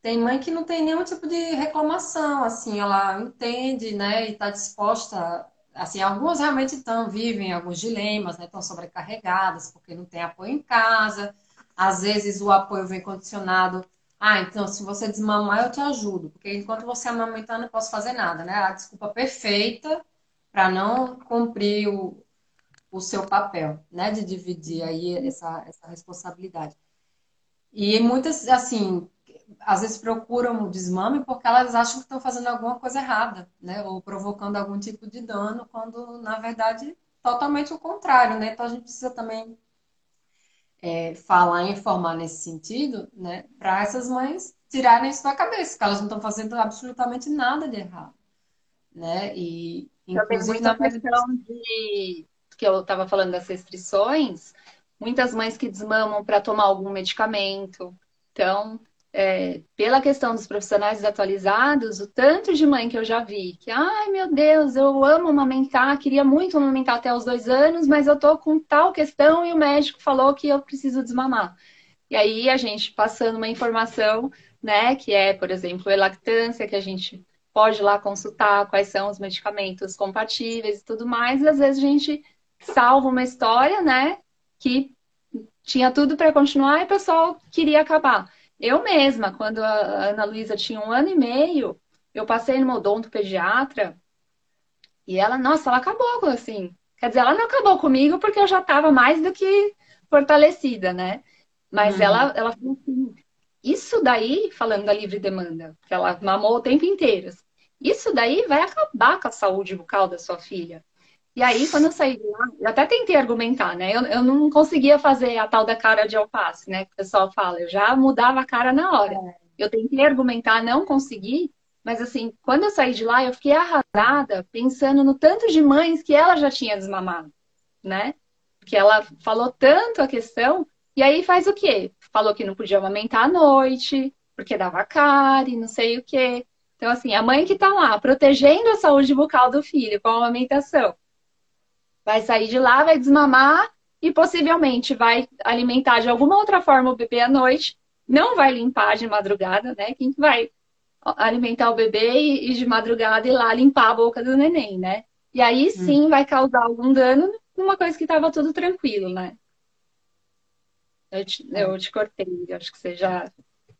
tem mãe que não tem nenhum tipo de reclamação, assim, ela entende, né, e está disposta, assim, algumas realmente estão, vivem alguns dilemas, né, estão sobrecarregadas porque não tem apoio em casa, às vezes o apoio vem condicionado, ah, então se você desmamar eu te ajudo, porque enquanto você amamentar eu não posso fazer nada, né, a desculpa perfeita para não cumprir o, o seu papel, né, de dividir aí essa, essa responsabilidade. E muitas, assim, às vezes procuram o desmame porque elas acham que estão fazendo alguma coisa errada, né? Ou provocando algum tipo de dano, quando na verdade totalmente o contrário, né? Então a gente precisa também é, falar e informar nesse sentido, né? Para essas mães tirarem isso da cabeça, que elas não estão fazendo absolutamente nada de errado, né? E inclusive na questão de que eu estava falando das restrições, muitas mães que desmamam para tomar algum medicamento. Então, é, pela questão dos profissionais desatualizados, o tanto de mãe que eu já vi, que, ai meu Deus, eu amo amamentar, queria muito amamentar até os dois anos, mas eu tô com tal questão e o médico falou que eu preciso desmamar. E aí a gente passando uma informação, né, que é, por exemplo, a lactância, que a gente pode lá consultar quais são os medicamentos compatíveis e tudo mais, e às vezes a gente salva uma história, né, que tinha tudo para continuar e o pessoal queria acabar. Eu mesma, quando a Ana Luísa tinha um ano e meio, eu passei no odonto pediatra e ela, nossa, ela acabou assim. Quer dizer, ela não acabou comigo porque eu já estava mais do que fortalecida, né? Mas uhum. ela, ela falou assim, isso daí, falando da livre demanda, que ela mamou o tempo inteiro, isso daí vai acabar com a saúde bucal da sua filha. E aí, quando eu saí de lá, eu até tentei argumentar, né? Eu, eu não conseguia fazer a tal da cara de alface, né? Que o pessoal fala, eu já mudava a cara na hora. É. Eu tentei argumentar, não consegui, mas assim, quando eu saí de lá, eu fiquei arrasada pensando no tanto de mães que ela já tinha desmamado, né? Porque ela falou tanto a questão, e aí faz o quê? Falou que não podia amamentar à noite, porque dava cárie, não sei o quê. Então, assim, a mãe que tá lá protegendo a saúde bucal do filho com a amamentação, vai sair de lá, vai desmamar e possivelmente vai alimentar de alguma outra forma o bebê à noite, não vai limpar de madrugada, né? Quem vai alimentar o bebê e, de madrugada ir lá limpar a boca do neném, né? E aí hum. sim hum. vai causar algum dano numa coisa que estava tudo tranquilo, né? Eu te, eu te cortei, acho que você já,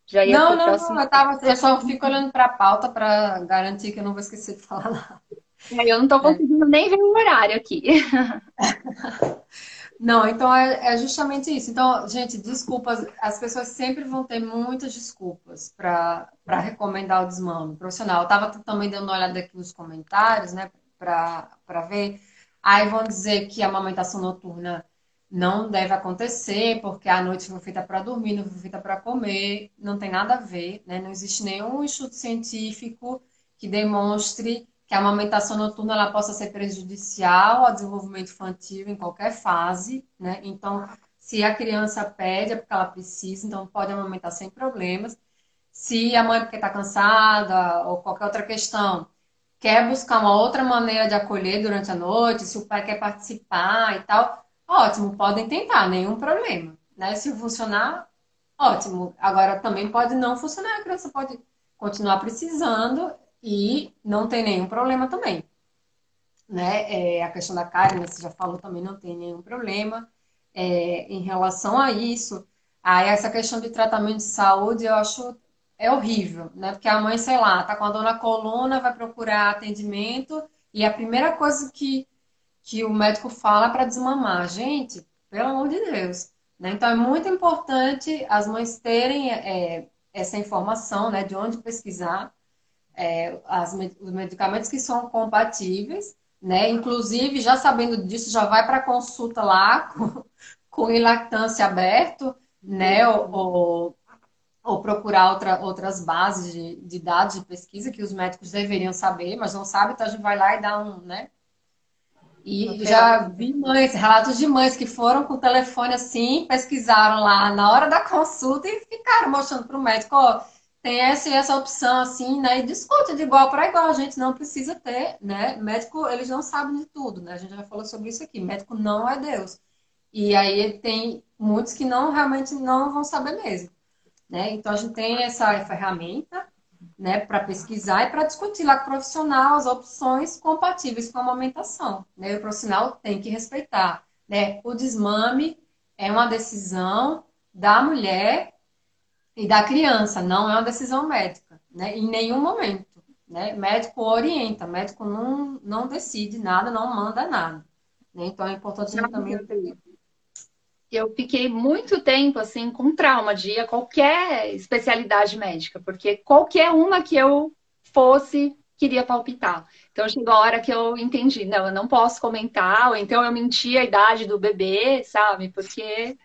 já ia Não, não, próximo... não, eu, tava, eu só fico olhando para a pauta para garantir que eu não vou esquecer de falar nada. É, eu não estou conseguindo é. nem ver o horário aqui. Não, então é, é, justamente isso. Então, gente, desculpas, as pessoas sempre vão ter muitas desculpas para recomendar o desmame profissional. Eu estava também dando uma olhada aqui nos comentários, né, para ver. Aí vão dizer que a amamentação noturna não deve acontecer, porque a noite foi feita para dormir, não foi feita para comer. Não tem nada a ver, né? Não existe nenhum estudo científico que demonstre que a amamentação noturna ela possa ser prejudicial ao desenvolvimento infantil em qualquer fase, né? Então, se a criança pede, é porque ela precisa, então pode amamentar sem problemas. Se a mãe, porque está cansada, ou qualquer outra questão, quer buscar uma outra maneira de acolher durante a noite, se o pai quer participar e tal, ótimo, podem tentar, nenhum problema. Né? Se funcionar, ótimo. Agora, também pode não funcionar, a criança pode continuar precisando e não tem nenhum problema também. Né? É, a questão da carne, você já falou, também não tem nenhum problema. é, em relação a isso, a essa questão de tratamento de saúde, eu acho é horrível, né? Porque a mãe, sei lá, tá com a dor na coluna, vai procurar atendimento e a primeira coisa que, que o médico fala é para desmamar. Gente, pelo amor de Deus. Né? Então, é muito importante as mães terem é, essa informação, né, de onde pesquisar é, as, os medicamentos que são compatíveis, né? Inclusive, já sabendo disso, já vai para consulta lá com, com lactância aberto, né? Ou, ou, ou procurar outra, outras bases de, de, dados de pesquisa que os médicos deveriam saber, mas não sabem, então a gente vai lá e dá um, né? E já vi mães, relatos de mães que foram com o telefone assim, pesquisaram lá na hora da consulta e ficaram mostrando para o médico, ó, tem essa essa opção assim, né? E discute de igual para igual, a gente não precisa ter, né? Médico, eles não sabem de tudo, né? A gente já falou sobre isso aqui, médico não é Deus. E aí tem muitos que não realmente não vão saber mesmo, né? Então a gente tem essa ferramenta né, para pesquisar e para discutir lá com o profissional as opções compatíveis com a amamentação. Né? O profissional tem que respeitar. Né? O desmame é uma decisão da mulher e da criança, não é uma decisão médica, né? em nenhum momento. Né? Médico orienta, médico não, não decide nada, não manda nada. Né? Então é importante também eu fiquei muito tempo assim com trauma de ir a qualquer especialidade médica, porque qualquer uma que eu fosse queria palpitar. Então chegou a hora que eu entendi, não, eu não posso comentar, ou então eu menti a idade do bebê, sabe? Porque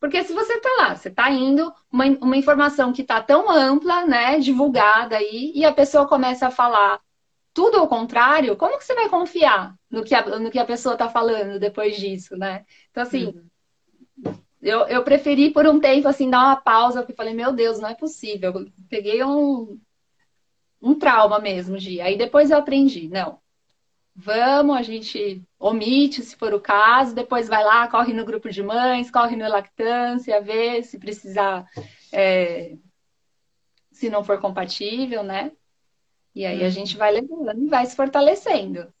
porque se você tá lá, você tá indo, uma, uma informação que tá tão ampla, né, divulgada aí, e a pessoa começa a falar tudo ao contrário, como que você vai confiar no que a, no que a pessoa está falando depois disso, né? Então, assim, uhum. eu, eu preferi por um tempo, assim, dar uma pausa, porque falei, meu Deus, não é possível. Eu peguei um, um trauma mesmo, de Aí depois eu aprendi, não. Vamos, a gente omite se for o caso, depois vai lá, corre no grupo de mães, corre no lactância, vê se precisar, é, se não for compatível, né? E aí a uhum. gente vai levando e vai se fortalecendo.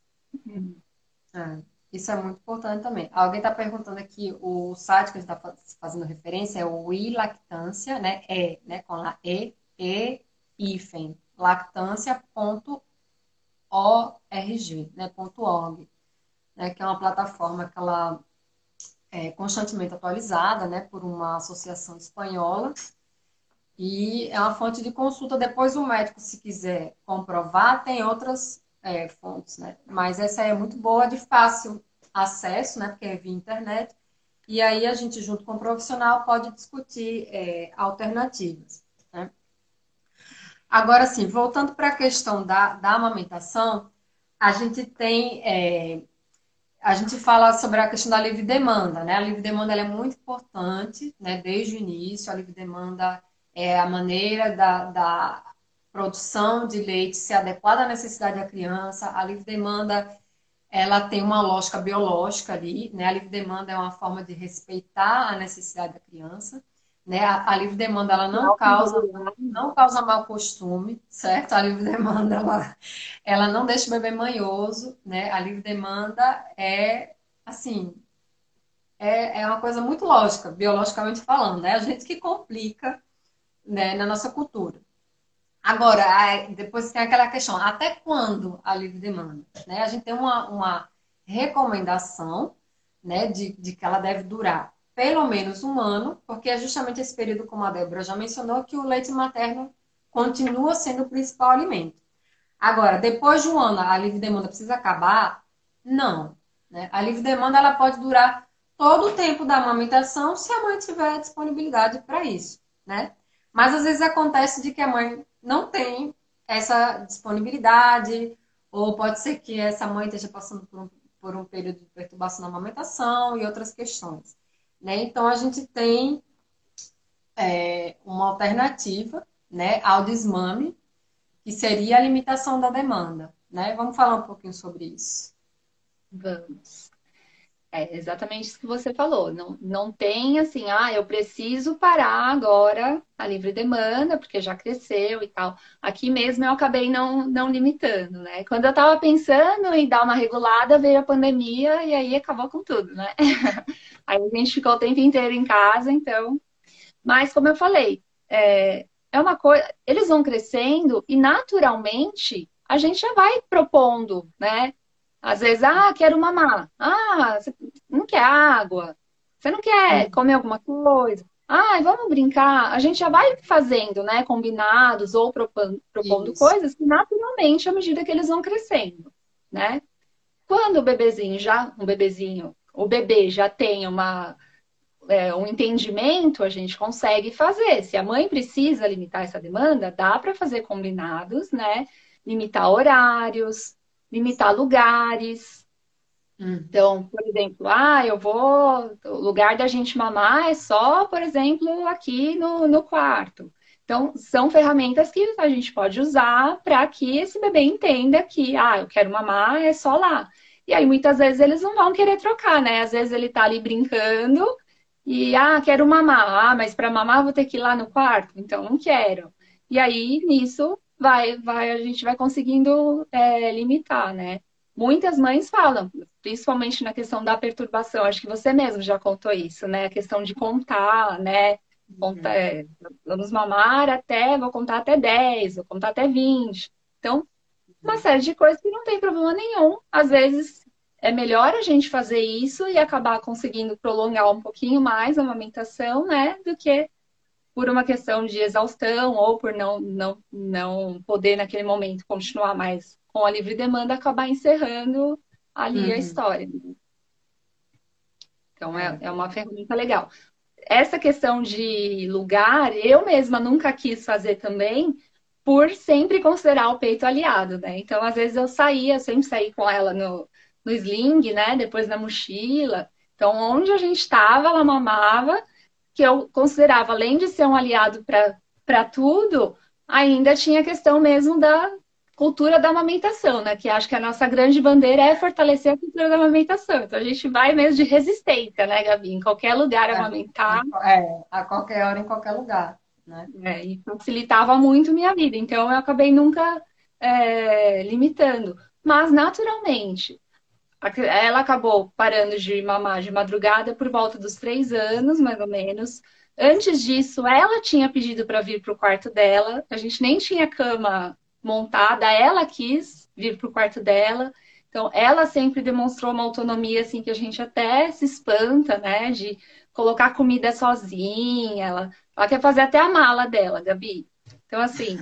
É, isso é muito importante também. Alguém está perguntando aqui, o site que a gente está fazendo referência é o ilactância, né? É, né? Com a E, E, hífen, lactância.org, né? .org, né? Que é uma plataforma que ela é constantemente atualizada, né? Por uma associação espanhola e é uma fonte de consulta. Depois o médico, se quiser comprovar, tem outras é, fontes, né? Mas essa é muito boa, de fácil acesso, né? Porque é via internet. E aí a gente, junto com o profissional, pode discutir é, alternativas. Agora, sim, voltando para a questão da, da amamentação, a gente tem. É, a gente fala sobre a questão da livre demanda, né? A livre demanda é muito importante, né? Desde o início, a livre demanda é a maneira da, da produção de leite se adequar à necessidade da criança. A livre demanda ela tem uma lógica biológica ali, né? A livre demanda é uma forma de respeitar a necessidade da criança, né? A, a livre demanda ela não causa não causa mau costume, certo? A livre demanda ela, ela não deixa o bebê manhoso, né? A livre demanda é assim é, é uma coisa muito lógica, biologicamente falando, né? A gente que complica né, na nossa cultura. Agora, depois tem aquela questão, até quando a livre demanda? Né? A gente tem uma, uma recomendação né, de, de que ela deve durar pelo menos um ano, porque é justamente esse período, como a Débora já mencionou, que o leite materno continua sendo o principal alimento. Agora, depois de um ano, a livre demanda precisa acabar? Não. Né? A livre demanda ela pode durar todo o tempo da amamentação se a mãe tiver disponibilidade para isso. Né? Mas às vezes acontece de que a mãe não tem essa disponibilidade, ou pode ser que essa mãe esteja passando por um, por um período de perturbação na amamentação e outras questões. Né? Então a gente tem é, uma alternativa né, ao desmame, que seria a limitação da demanda. Né? Vamos falar um pouquinho sobre isso. Vamos. É exatamente isso que você falou. Não, não tem assim, ah, eu preciso parar agora a livre demanda, porque já cresceu e tal. Aqui mesmo eu acabei não, não limitando, né? Quando eu estava pensando em dar uma regulada, veio a pandemia e aí acabou com tudo, né? Aí a gente ficou o tempo inteiro em casa, então. Mas, como eu falei, é, é uma coisa. Eles vão crescendo e naturalmente a gente já vai propondo, né? Às vezes, ah, quero mamar. Ah, você não quer água? Você não quer comer alguma coisa? Ah, vamos brincar. A gente já vai fazendo, né? Combinados ou propondo, propondo coisas que naturalmente, à medida que eles vão crescendo, né? Quando o bebezinho já, um bebezinho, o bebê já tem uma, é, um entendimento, a gente consegue fazer. Se a mãe precisa limitar essa demanda, dá para fazer combinados, né? Limitar horários, limitar lugares. Hum. Então, por exemplo, ah, eu vou. O lugar da gente mamar é só, por exemplo, aqui no, no quarto. Então, são ferramentas que a gente pode usar para que esse bebê entenda que, ah, eu quero mamar, é só lá. E aí, muitas vezes, eles não vão querer trocar, né? Às vezes ele tá ali brincando e, ah, quero mamar. Ah, mas para mamar vou ter que ir lá no quarto, então não quero. E aí, nisso, vai, vai, a gente vai conseguindo é, limitar, né? Muitas mães falam, principalmente na questão da perturbação, acho que você mesmo já contou isso, né? A questão de contar, né? Contar, é, vamos mamar até, vou contar até 10, vou contar até 20. Então, uma série de coisas que não tem problema nenhum. Às vezes é melhor a gente fazer isso e acabar conseguindo prolongar um pouquinho mais a amamentação, né? Do que por uma questão de exaustão ou por não, não, não poder naquele momento continuar mais com a livre demanda, acabar encerrando ali uhum. a história. Então é, é uma ferramenta legal. Essa questão de lugar, eu mesma nunca quis fazer também, por sempre considerar o peito aliado, né? Então, às vezes eu saía, sempre saí com ela no, no sling, né? Depois na mochila. Então, onde a gente estava, ela mamava que eu considerava, além de ser um aliado para tudo, ainda tinha a questão mesmo da cultura da amamentação, né? Que acho que a nossa grande bandeira é fortalecer a cultura da amamentação. Então a gente vai mesmo de resistência, né, Gabi? Em qualquer lugar é, amamentar. É, a qualquer hora, em qualquer lugar. Né? É, e facilitava muito minha vida. Então eu acabei nunca é, limitando. Mas naturalmente, ela acabou parando de mamar de madrugada por volta dos três anos, mais ou menos. Antes disso, ela tinha pedido para vir para o quarto dela. A gente nem tinha cama montada, ela quis vir para o quarto dela. Então, ela sempre demonstrou uma autonomia assim que a gente até se espanta, né? De colocar comida sozinha. Ela, ela quer fazer até a mala dela, Gabi. Então, assim,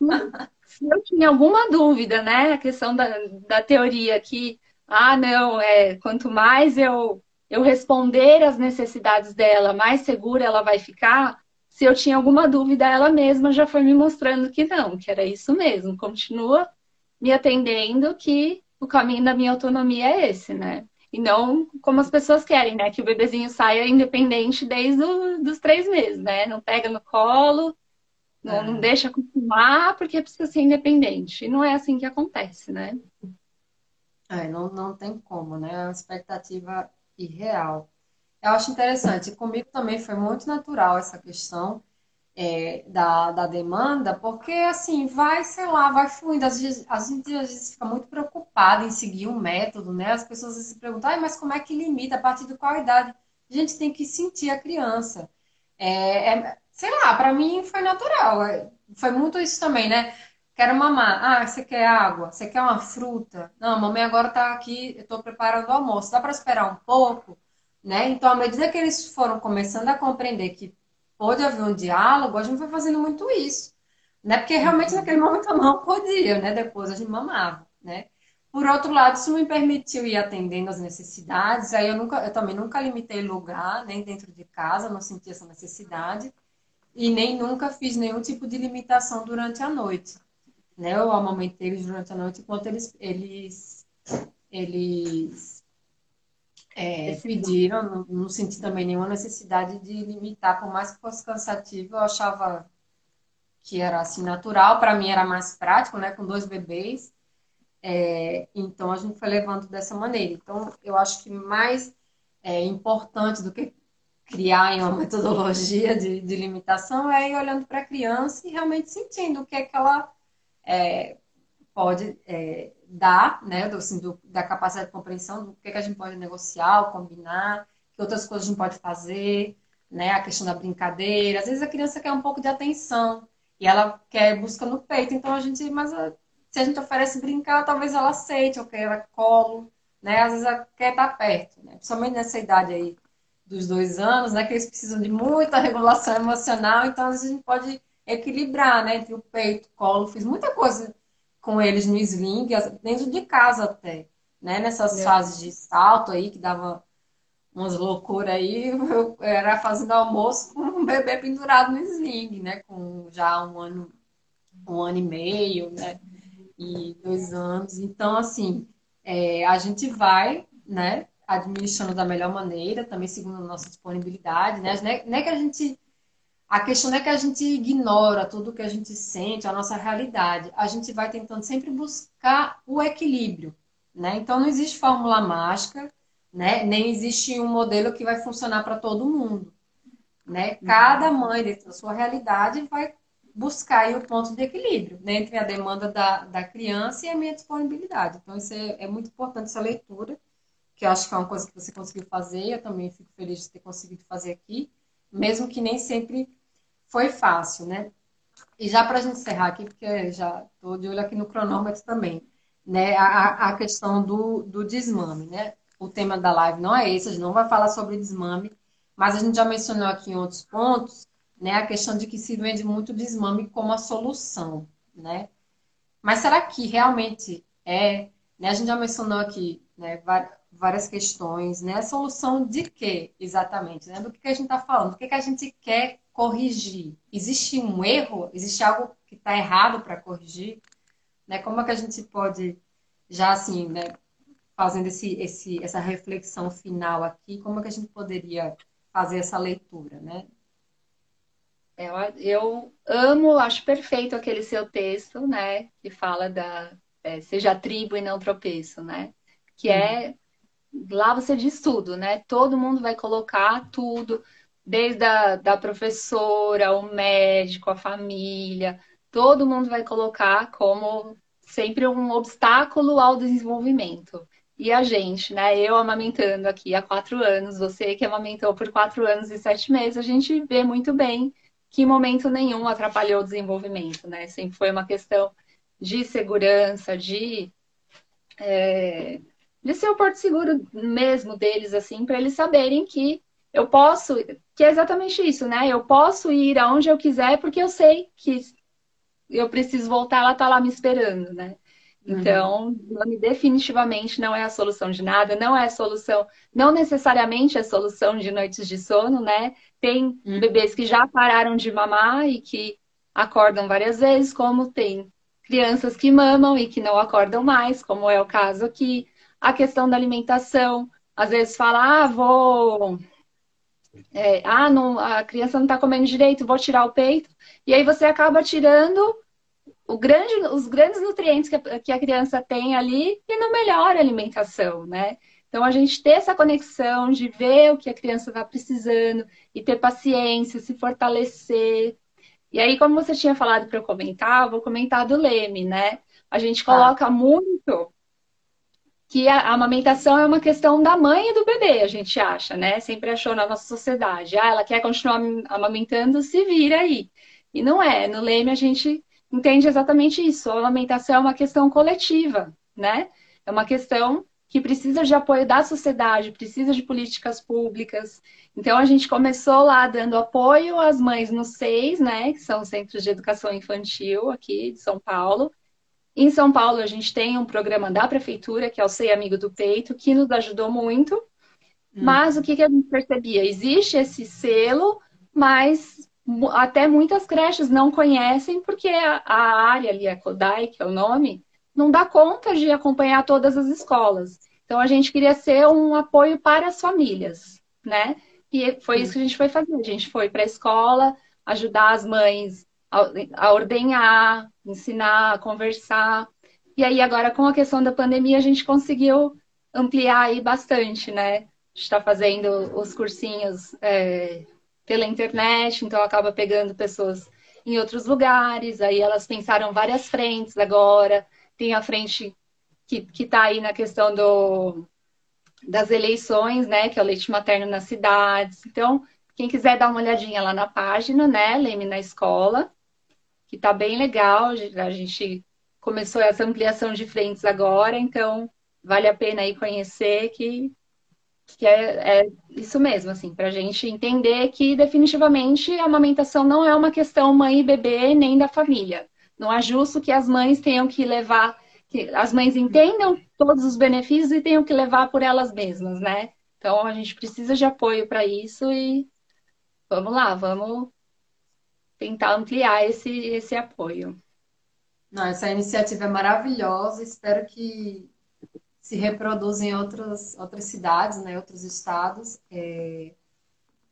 se eu tinha alguma dúvida, né? A questão da, da teoria que ah, não, é, quanto mais eu, eu responder às necessidades dela, mais segura ela vai ficar. Se eu tinha alguma dúvida, ela mesma já foi me mostrando que não, que era isso mesmo. Continua me atendendo que o caminho da minha autonomia é esse, né? E não como as pessoas querem, né? Que o bebezinho saia independente desde os três meses, né? Não pega no colo, não, é. não deixa acostumar porque precisa ser independente. E não é assim que acontece, né? É, não, não tem como, né? É uma expectativa irreal. Eu acho interessante. Comigo também foi muito natural essa questão é, da, da demanda, porque assim, vai, sei lá, vai fluindo. Às vezes, a gente às vezes fica muito preocupada em seguir um método, né? As pessoas se perguntam, mas como é que limita? A partir de qual idade? A gente tem que sentir a criança. É, é sei lá, para mim foi natural. É, foi muito isso também, né? Quero mamar. Ah, você quer água? Você quer uma fruta? Não, mamãe agora tá aqui, eu tô preparando o almoço. Dá para esperar um pouco? Né? Então, à medida que eles foram começando a compreender que pode haver um diálogo, a gente foi fazendo muito isso. Né? Porque realmente naquele momento a mão podia, né? Depois a gente mamava, né? Por outro lado, isso me permitiu ir atendendo as necessidades. Aí eu nunca, eu também nunca limitei lugar, nem dentro de casa, não senti essa necessidade. E nem nunca fiz nenhum tipo de limitação durante a noite né? Eu amamentei eles durante a noite enquanto eles, eles, eles é, pediram, não, não senti também nenhuma necessidade de limitar, por mais que fosse cansativo, eu achava que era assim natural, para mim era mais prático, né? Com dois bebês. É, então a gente foi levando dessa maneira. Então eu acho que mais é, importante do que criar uma metodologia de, de limitação é ir olhando para a criança e realmente sentindo o que é que ela é, pode é, dar, né, do, assim, do, da capacidade de compreensão do que, que a gente pode negociar, combinar, que outras coisas a gente pode fazer, né, a questão da brincadeira. Às vezes a criança quer um pouco de atenção e ela quer busca no peito, então a gente, mas a, se a gente oferece brincar, talvez ela aceite, ou queira colo, né, às vezes ela quer estar perto, né, principalmente nessa idade aí dos dois anos, né, que eles precisam de muita regulação emocional, então a gente pode equilibrar, né, entre o peito, colo, fiz muita coisa com eles no sling, dentro de casa até, né, nessas é. fases de salto aí, que dava umas loucuras aí, eu era fazendo almoço com um bebê pendurado no sling, né, com já um ano, um ano e meio, né, e dois anos, então, assim, é, a gente vai, né, administrando da melhor maneira, também segundo a nossa disponibilidade, né? Não é, não é que a gente. A questão não é que a gente ignora tudo que a gente sente, a nossa realidade. A gente vai tentando sempre buscar o equilíbrio, né? Então não existe fórmula mágica, né? Nem existe um modelo que vai funcionar para todo mundo, né? Cada mãe dentro da sua realidade vai buscar o ponto de equilíbrio né? entre a demanda da, da criança e a minha disponibilidade. Então isso é, é muito importante essa leitura que eu acho que é uma coisa que você conseguiu fazer, eu também fico feliz de ter conseguido fazer aqui, mesmo que nem sempre foi fácil, né? E já para a gente encerrar aqui, porque já estou de olho aqui no cronômetro também, né? A, a questão do, do desmame, né? O tema da live não é esse, a gente não vai falar sobre desmame, mas a gente já mencionou aqui em outros pontos, né? A questão de que se vende muito desmame como a solução, né? Mas será que realmente é? Né? A gente já mencionou aqui, né? várias questões, né? A solução de quê, exatamente? Né? Do que, que a gente está falando? Do que, que a gente quer corrigir? Existe um erro? Existe algo que está errado para corrigir? Né? Como é que a gente pode, já assim, né, fazendo esse, esse, essa reflexão final aqui, como é que a gente poderia fazer essa leitura, né? Eu, eu amo, acho perfeito aquele seu texto, né? Que fala da é, seja tribo e não tropeço, né? Que é lá você diz tudo, né? Todo mundo vai colocar tudo, desde a da professora, o médico, a família, todo mundo vai colocar como sempre um obstáculo ao desenvolvimento. E a gente, né? Eu amamentando aqui há quatro anos, você que amamentou por quatro anos e sete meses, a gente vê muito bem que em momento nenhum atrapalhou o desenvolvimento, né? Sempre foi uma questão de segurança, de é, de ser o porto seguro mesmo deles, assim, para eles saberem que eu posso, que é exatamente isso, né? Eu posso ir aonde eu quiser porque eu sei que eu preciso voltar, ela tá lá me esperando, né? Uhum. Então, uhum. definitivamente não é a solução de nada, não é a solução, não necessariamente é a solução de noites de sono, né? Tem uhum. bebês que já pararam de mamar e que acordam várias vezes, como tem crianças que mamam e que não acordam mais, como é o caso aqui a questão da alimentação. Às vezes fala, ah, vou. É, ah, não, a criança não está comendo direito, vou tirar o peito. E aí você acaba tirando grande, os grandes nutrientes que a, que a criança tem ali e não melhora a alimentação, né? Então, a gente ter essa conexão de ver o que a criança está precisando e ter paciência, se fortalecer. E aí, como você tinha falado para eu comentar, vou comentar do Leme, né? A gente tá. coloca ah. muito que a amamentação é uma questão da mãe e do bebê, a gente acha, né? Sempre achou na nossa sociedade. Ah, ela quer continuar amamentando, se vira aí. E não é. No Leme a gente entende exatamente isso. A amamentação é uma questão coletiva, né? É uma questão que precisa de apoio da sociedade, precisa de políticas públicas. Então a gente começou lá dando apoio às mães no SEIS, né? Que são os Centros de Educação Infantil aqui de São Paulo em São Paulo, a gente tem um programa da prefeitura, que é o Sei Amigo do Peito, que nos ajudou muito. Hum. Mas o que, que a gente percebia? Existe esse selo, mas até muitas creches não conhecem, porque a, a área ali, a CODAI, que é o nome, não dá conta de acompanhar todas as escolas. Então, a gente queria ser um apoio para as famílias, né? E foi isso que a gente foi fazer. A gente foi para a escola, ajudar as mães a, ordenhar, ensinar, a conversar. E aí agora com a questão da pandemia a gente conseguiu ampliar aí bastante, né? está fazendo os cursinhos é, pela internet, então acaba pegando pessoas em outros lugares. Aí elas pensaram várias frentes agora. Tem a frente que está aí na questão do, das eleições, né? Que é o leite materno nas cidades. Então, quem quiser dar uma olhadinha lá na página, né? Leme na escola, que está bem legal. A gente começou essa ampliação de frentes agora, então vale a pena aí conhecer que que é, é isso mesmo, assim, para a gente entender que definitivamente a amamentação não é uma questão mãe e bebê nem da família. Não é justo que as mães tenham que levar, que as mães entendam todos os benefícios e tenham que levar por elas mesmas, né? Então a gente precisa de apoio para isso e vamos lá, vamos tentar ampliar esse, esse apoio. Não, essa iniciativa é maravilhosa, espero que se reproduz em outras, outras cidades, né, outros estados, é,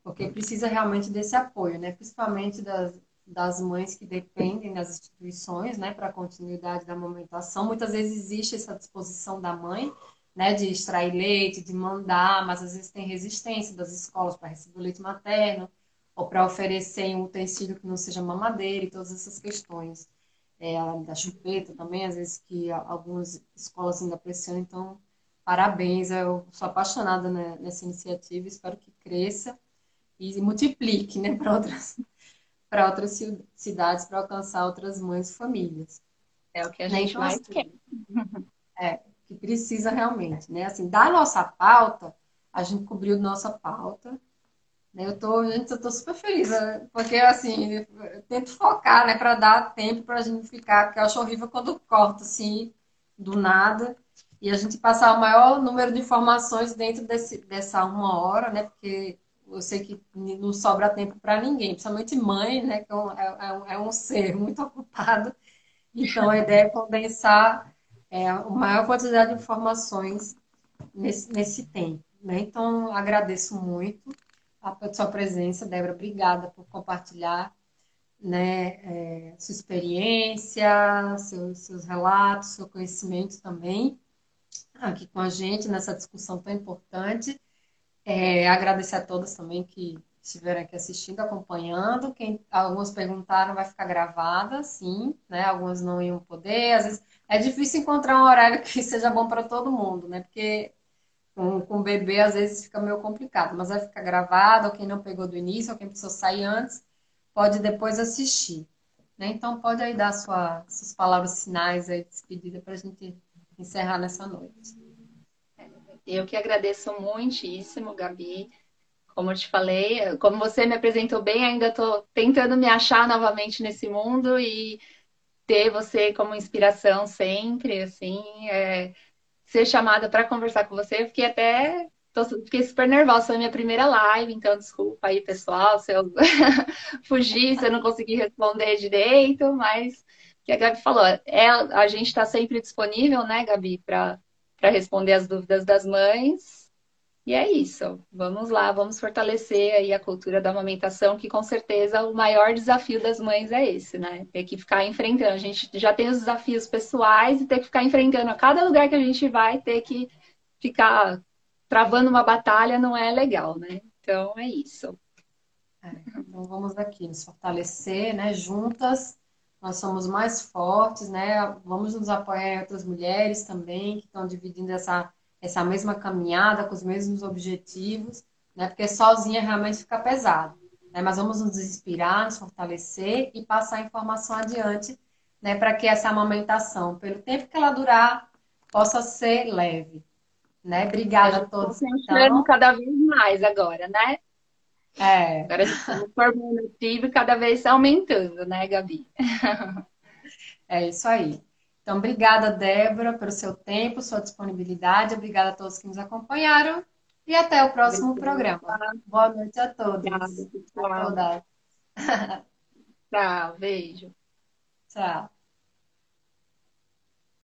porque precisa realmente desse apoio, né, principalmente das, das mães que dependem das instituições, né, para a continuidade da amamentação. Muitas vezes existe essa disposição da mãe, né, de extrair leite, de mandar, mas às vezes tem resistência das escolas para receber o leite materno ou para oferecer um utensílio que não seja mamadeira e todas essas questões é, da chupeta também, às vezes que algumas escolas ainda pressionam, então parabéns, eu sou apaixonada né, nessa iniciativa, espero que cresça e multiplique né, para outras, para outras cidades, para alcançar outras mães e famílias. É o que a né, gente então, mais assim, quer. É, que precisa realmente, né? Assim, da nossa pauta, a gente cobriu nossa pauta? Eu tô, gente, eu tô super feliz, né? porque assim, eu tento focar, né, para dar tempo para a gente ficar, porque eu acho horrível quando corta assim, do nada, e a gente passar o maior número de informações dentro desse, dessa uma hora, né, porque eu sei que não sobra tempo para ninguém, principalmente mãe, né, que é um, é, é um é ser muito ocupado, então a ideia é condensar é, a maior quantidade de informações nesse, nesse tempo, né, então agradeço muito a sua presença, Débora. Obrigada por compartilhar né, é, sua experiência, seus, seus relatos, seu conhecimento também aqui com a gente nessa discussão tão importante. É, agradecer a todas também que estiveram aqui assistindo, acompanhando. Quem, algumas perguntaram, vai ficar gravada, sim, né? Algumas não iam poder. Às vezes é difícil encontrar um horário que seja bom para todo mundo, né? Porque com, com o bebê, às vezes fica meio complicado, mas vai ficar gravado, quem não pegou do início, ou quem precisou sair antes, pode depois assistir. Né? Então, pode aí dar sua, suas palavras finais aí, de despedida, para a gente encerrar nessa noite. Eu que agradeço muitíssimo, Gabi. Como eu te falei, como você me apresentou bem, ainda estou tentando me achar novamente nesse mundo e ter você como inspiração sempre, assim, é, ser chamada para conversar com você. Eu fiquei até. Tô, fiquei super nervosa, foi minha primeira live, então desculpa aí, pessoal, se eu fugir, se eu não conseguir responder direito, mas que a Gabi falou, é, a gente está sempre disponível, né, Gabi, para responder as dúvidas das mães. E é isso. Vamos lá, vamos fortalecer aí a cultura da amamentação, que com certeza o maior desafio das mães é esse, né? Ter que ficar enfrentando. A gente já tem os desafios pessoais e ter que ficar enfrentando a cada lugar que a gente vai, ter que ficar travando uma batalha não é legal, né? Então é isso. É, então vamos aqui nos fortalecer, né? Juntas nós somos mais fortes, né? Vamos nos apoiar em outras mulheres também que estão dividindo essa essa mesma caminhada, com os mesmos objetivos, né? Porque sozinha realmente fica pesado. Né? Mas vamos nos inspirar, nos fortalecer e passar a informação adiante, né? Para que essa amamentação, pelo tempo que ela durar, possa ser leve. Né? Obrigada a, todos. Então. cada vez mais agora, né? É. Agora o formativo cada vez aumentando, né, Gabi? É isso aí. Então, obrigada, Débora, pelo seu tempo, sua disponibilidade. Obrigada a todos que nos acompanharam. E até o próximo programa. Boa noite a todos. Obrigada, Tchau, beijo. Tchau.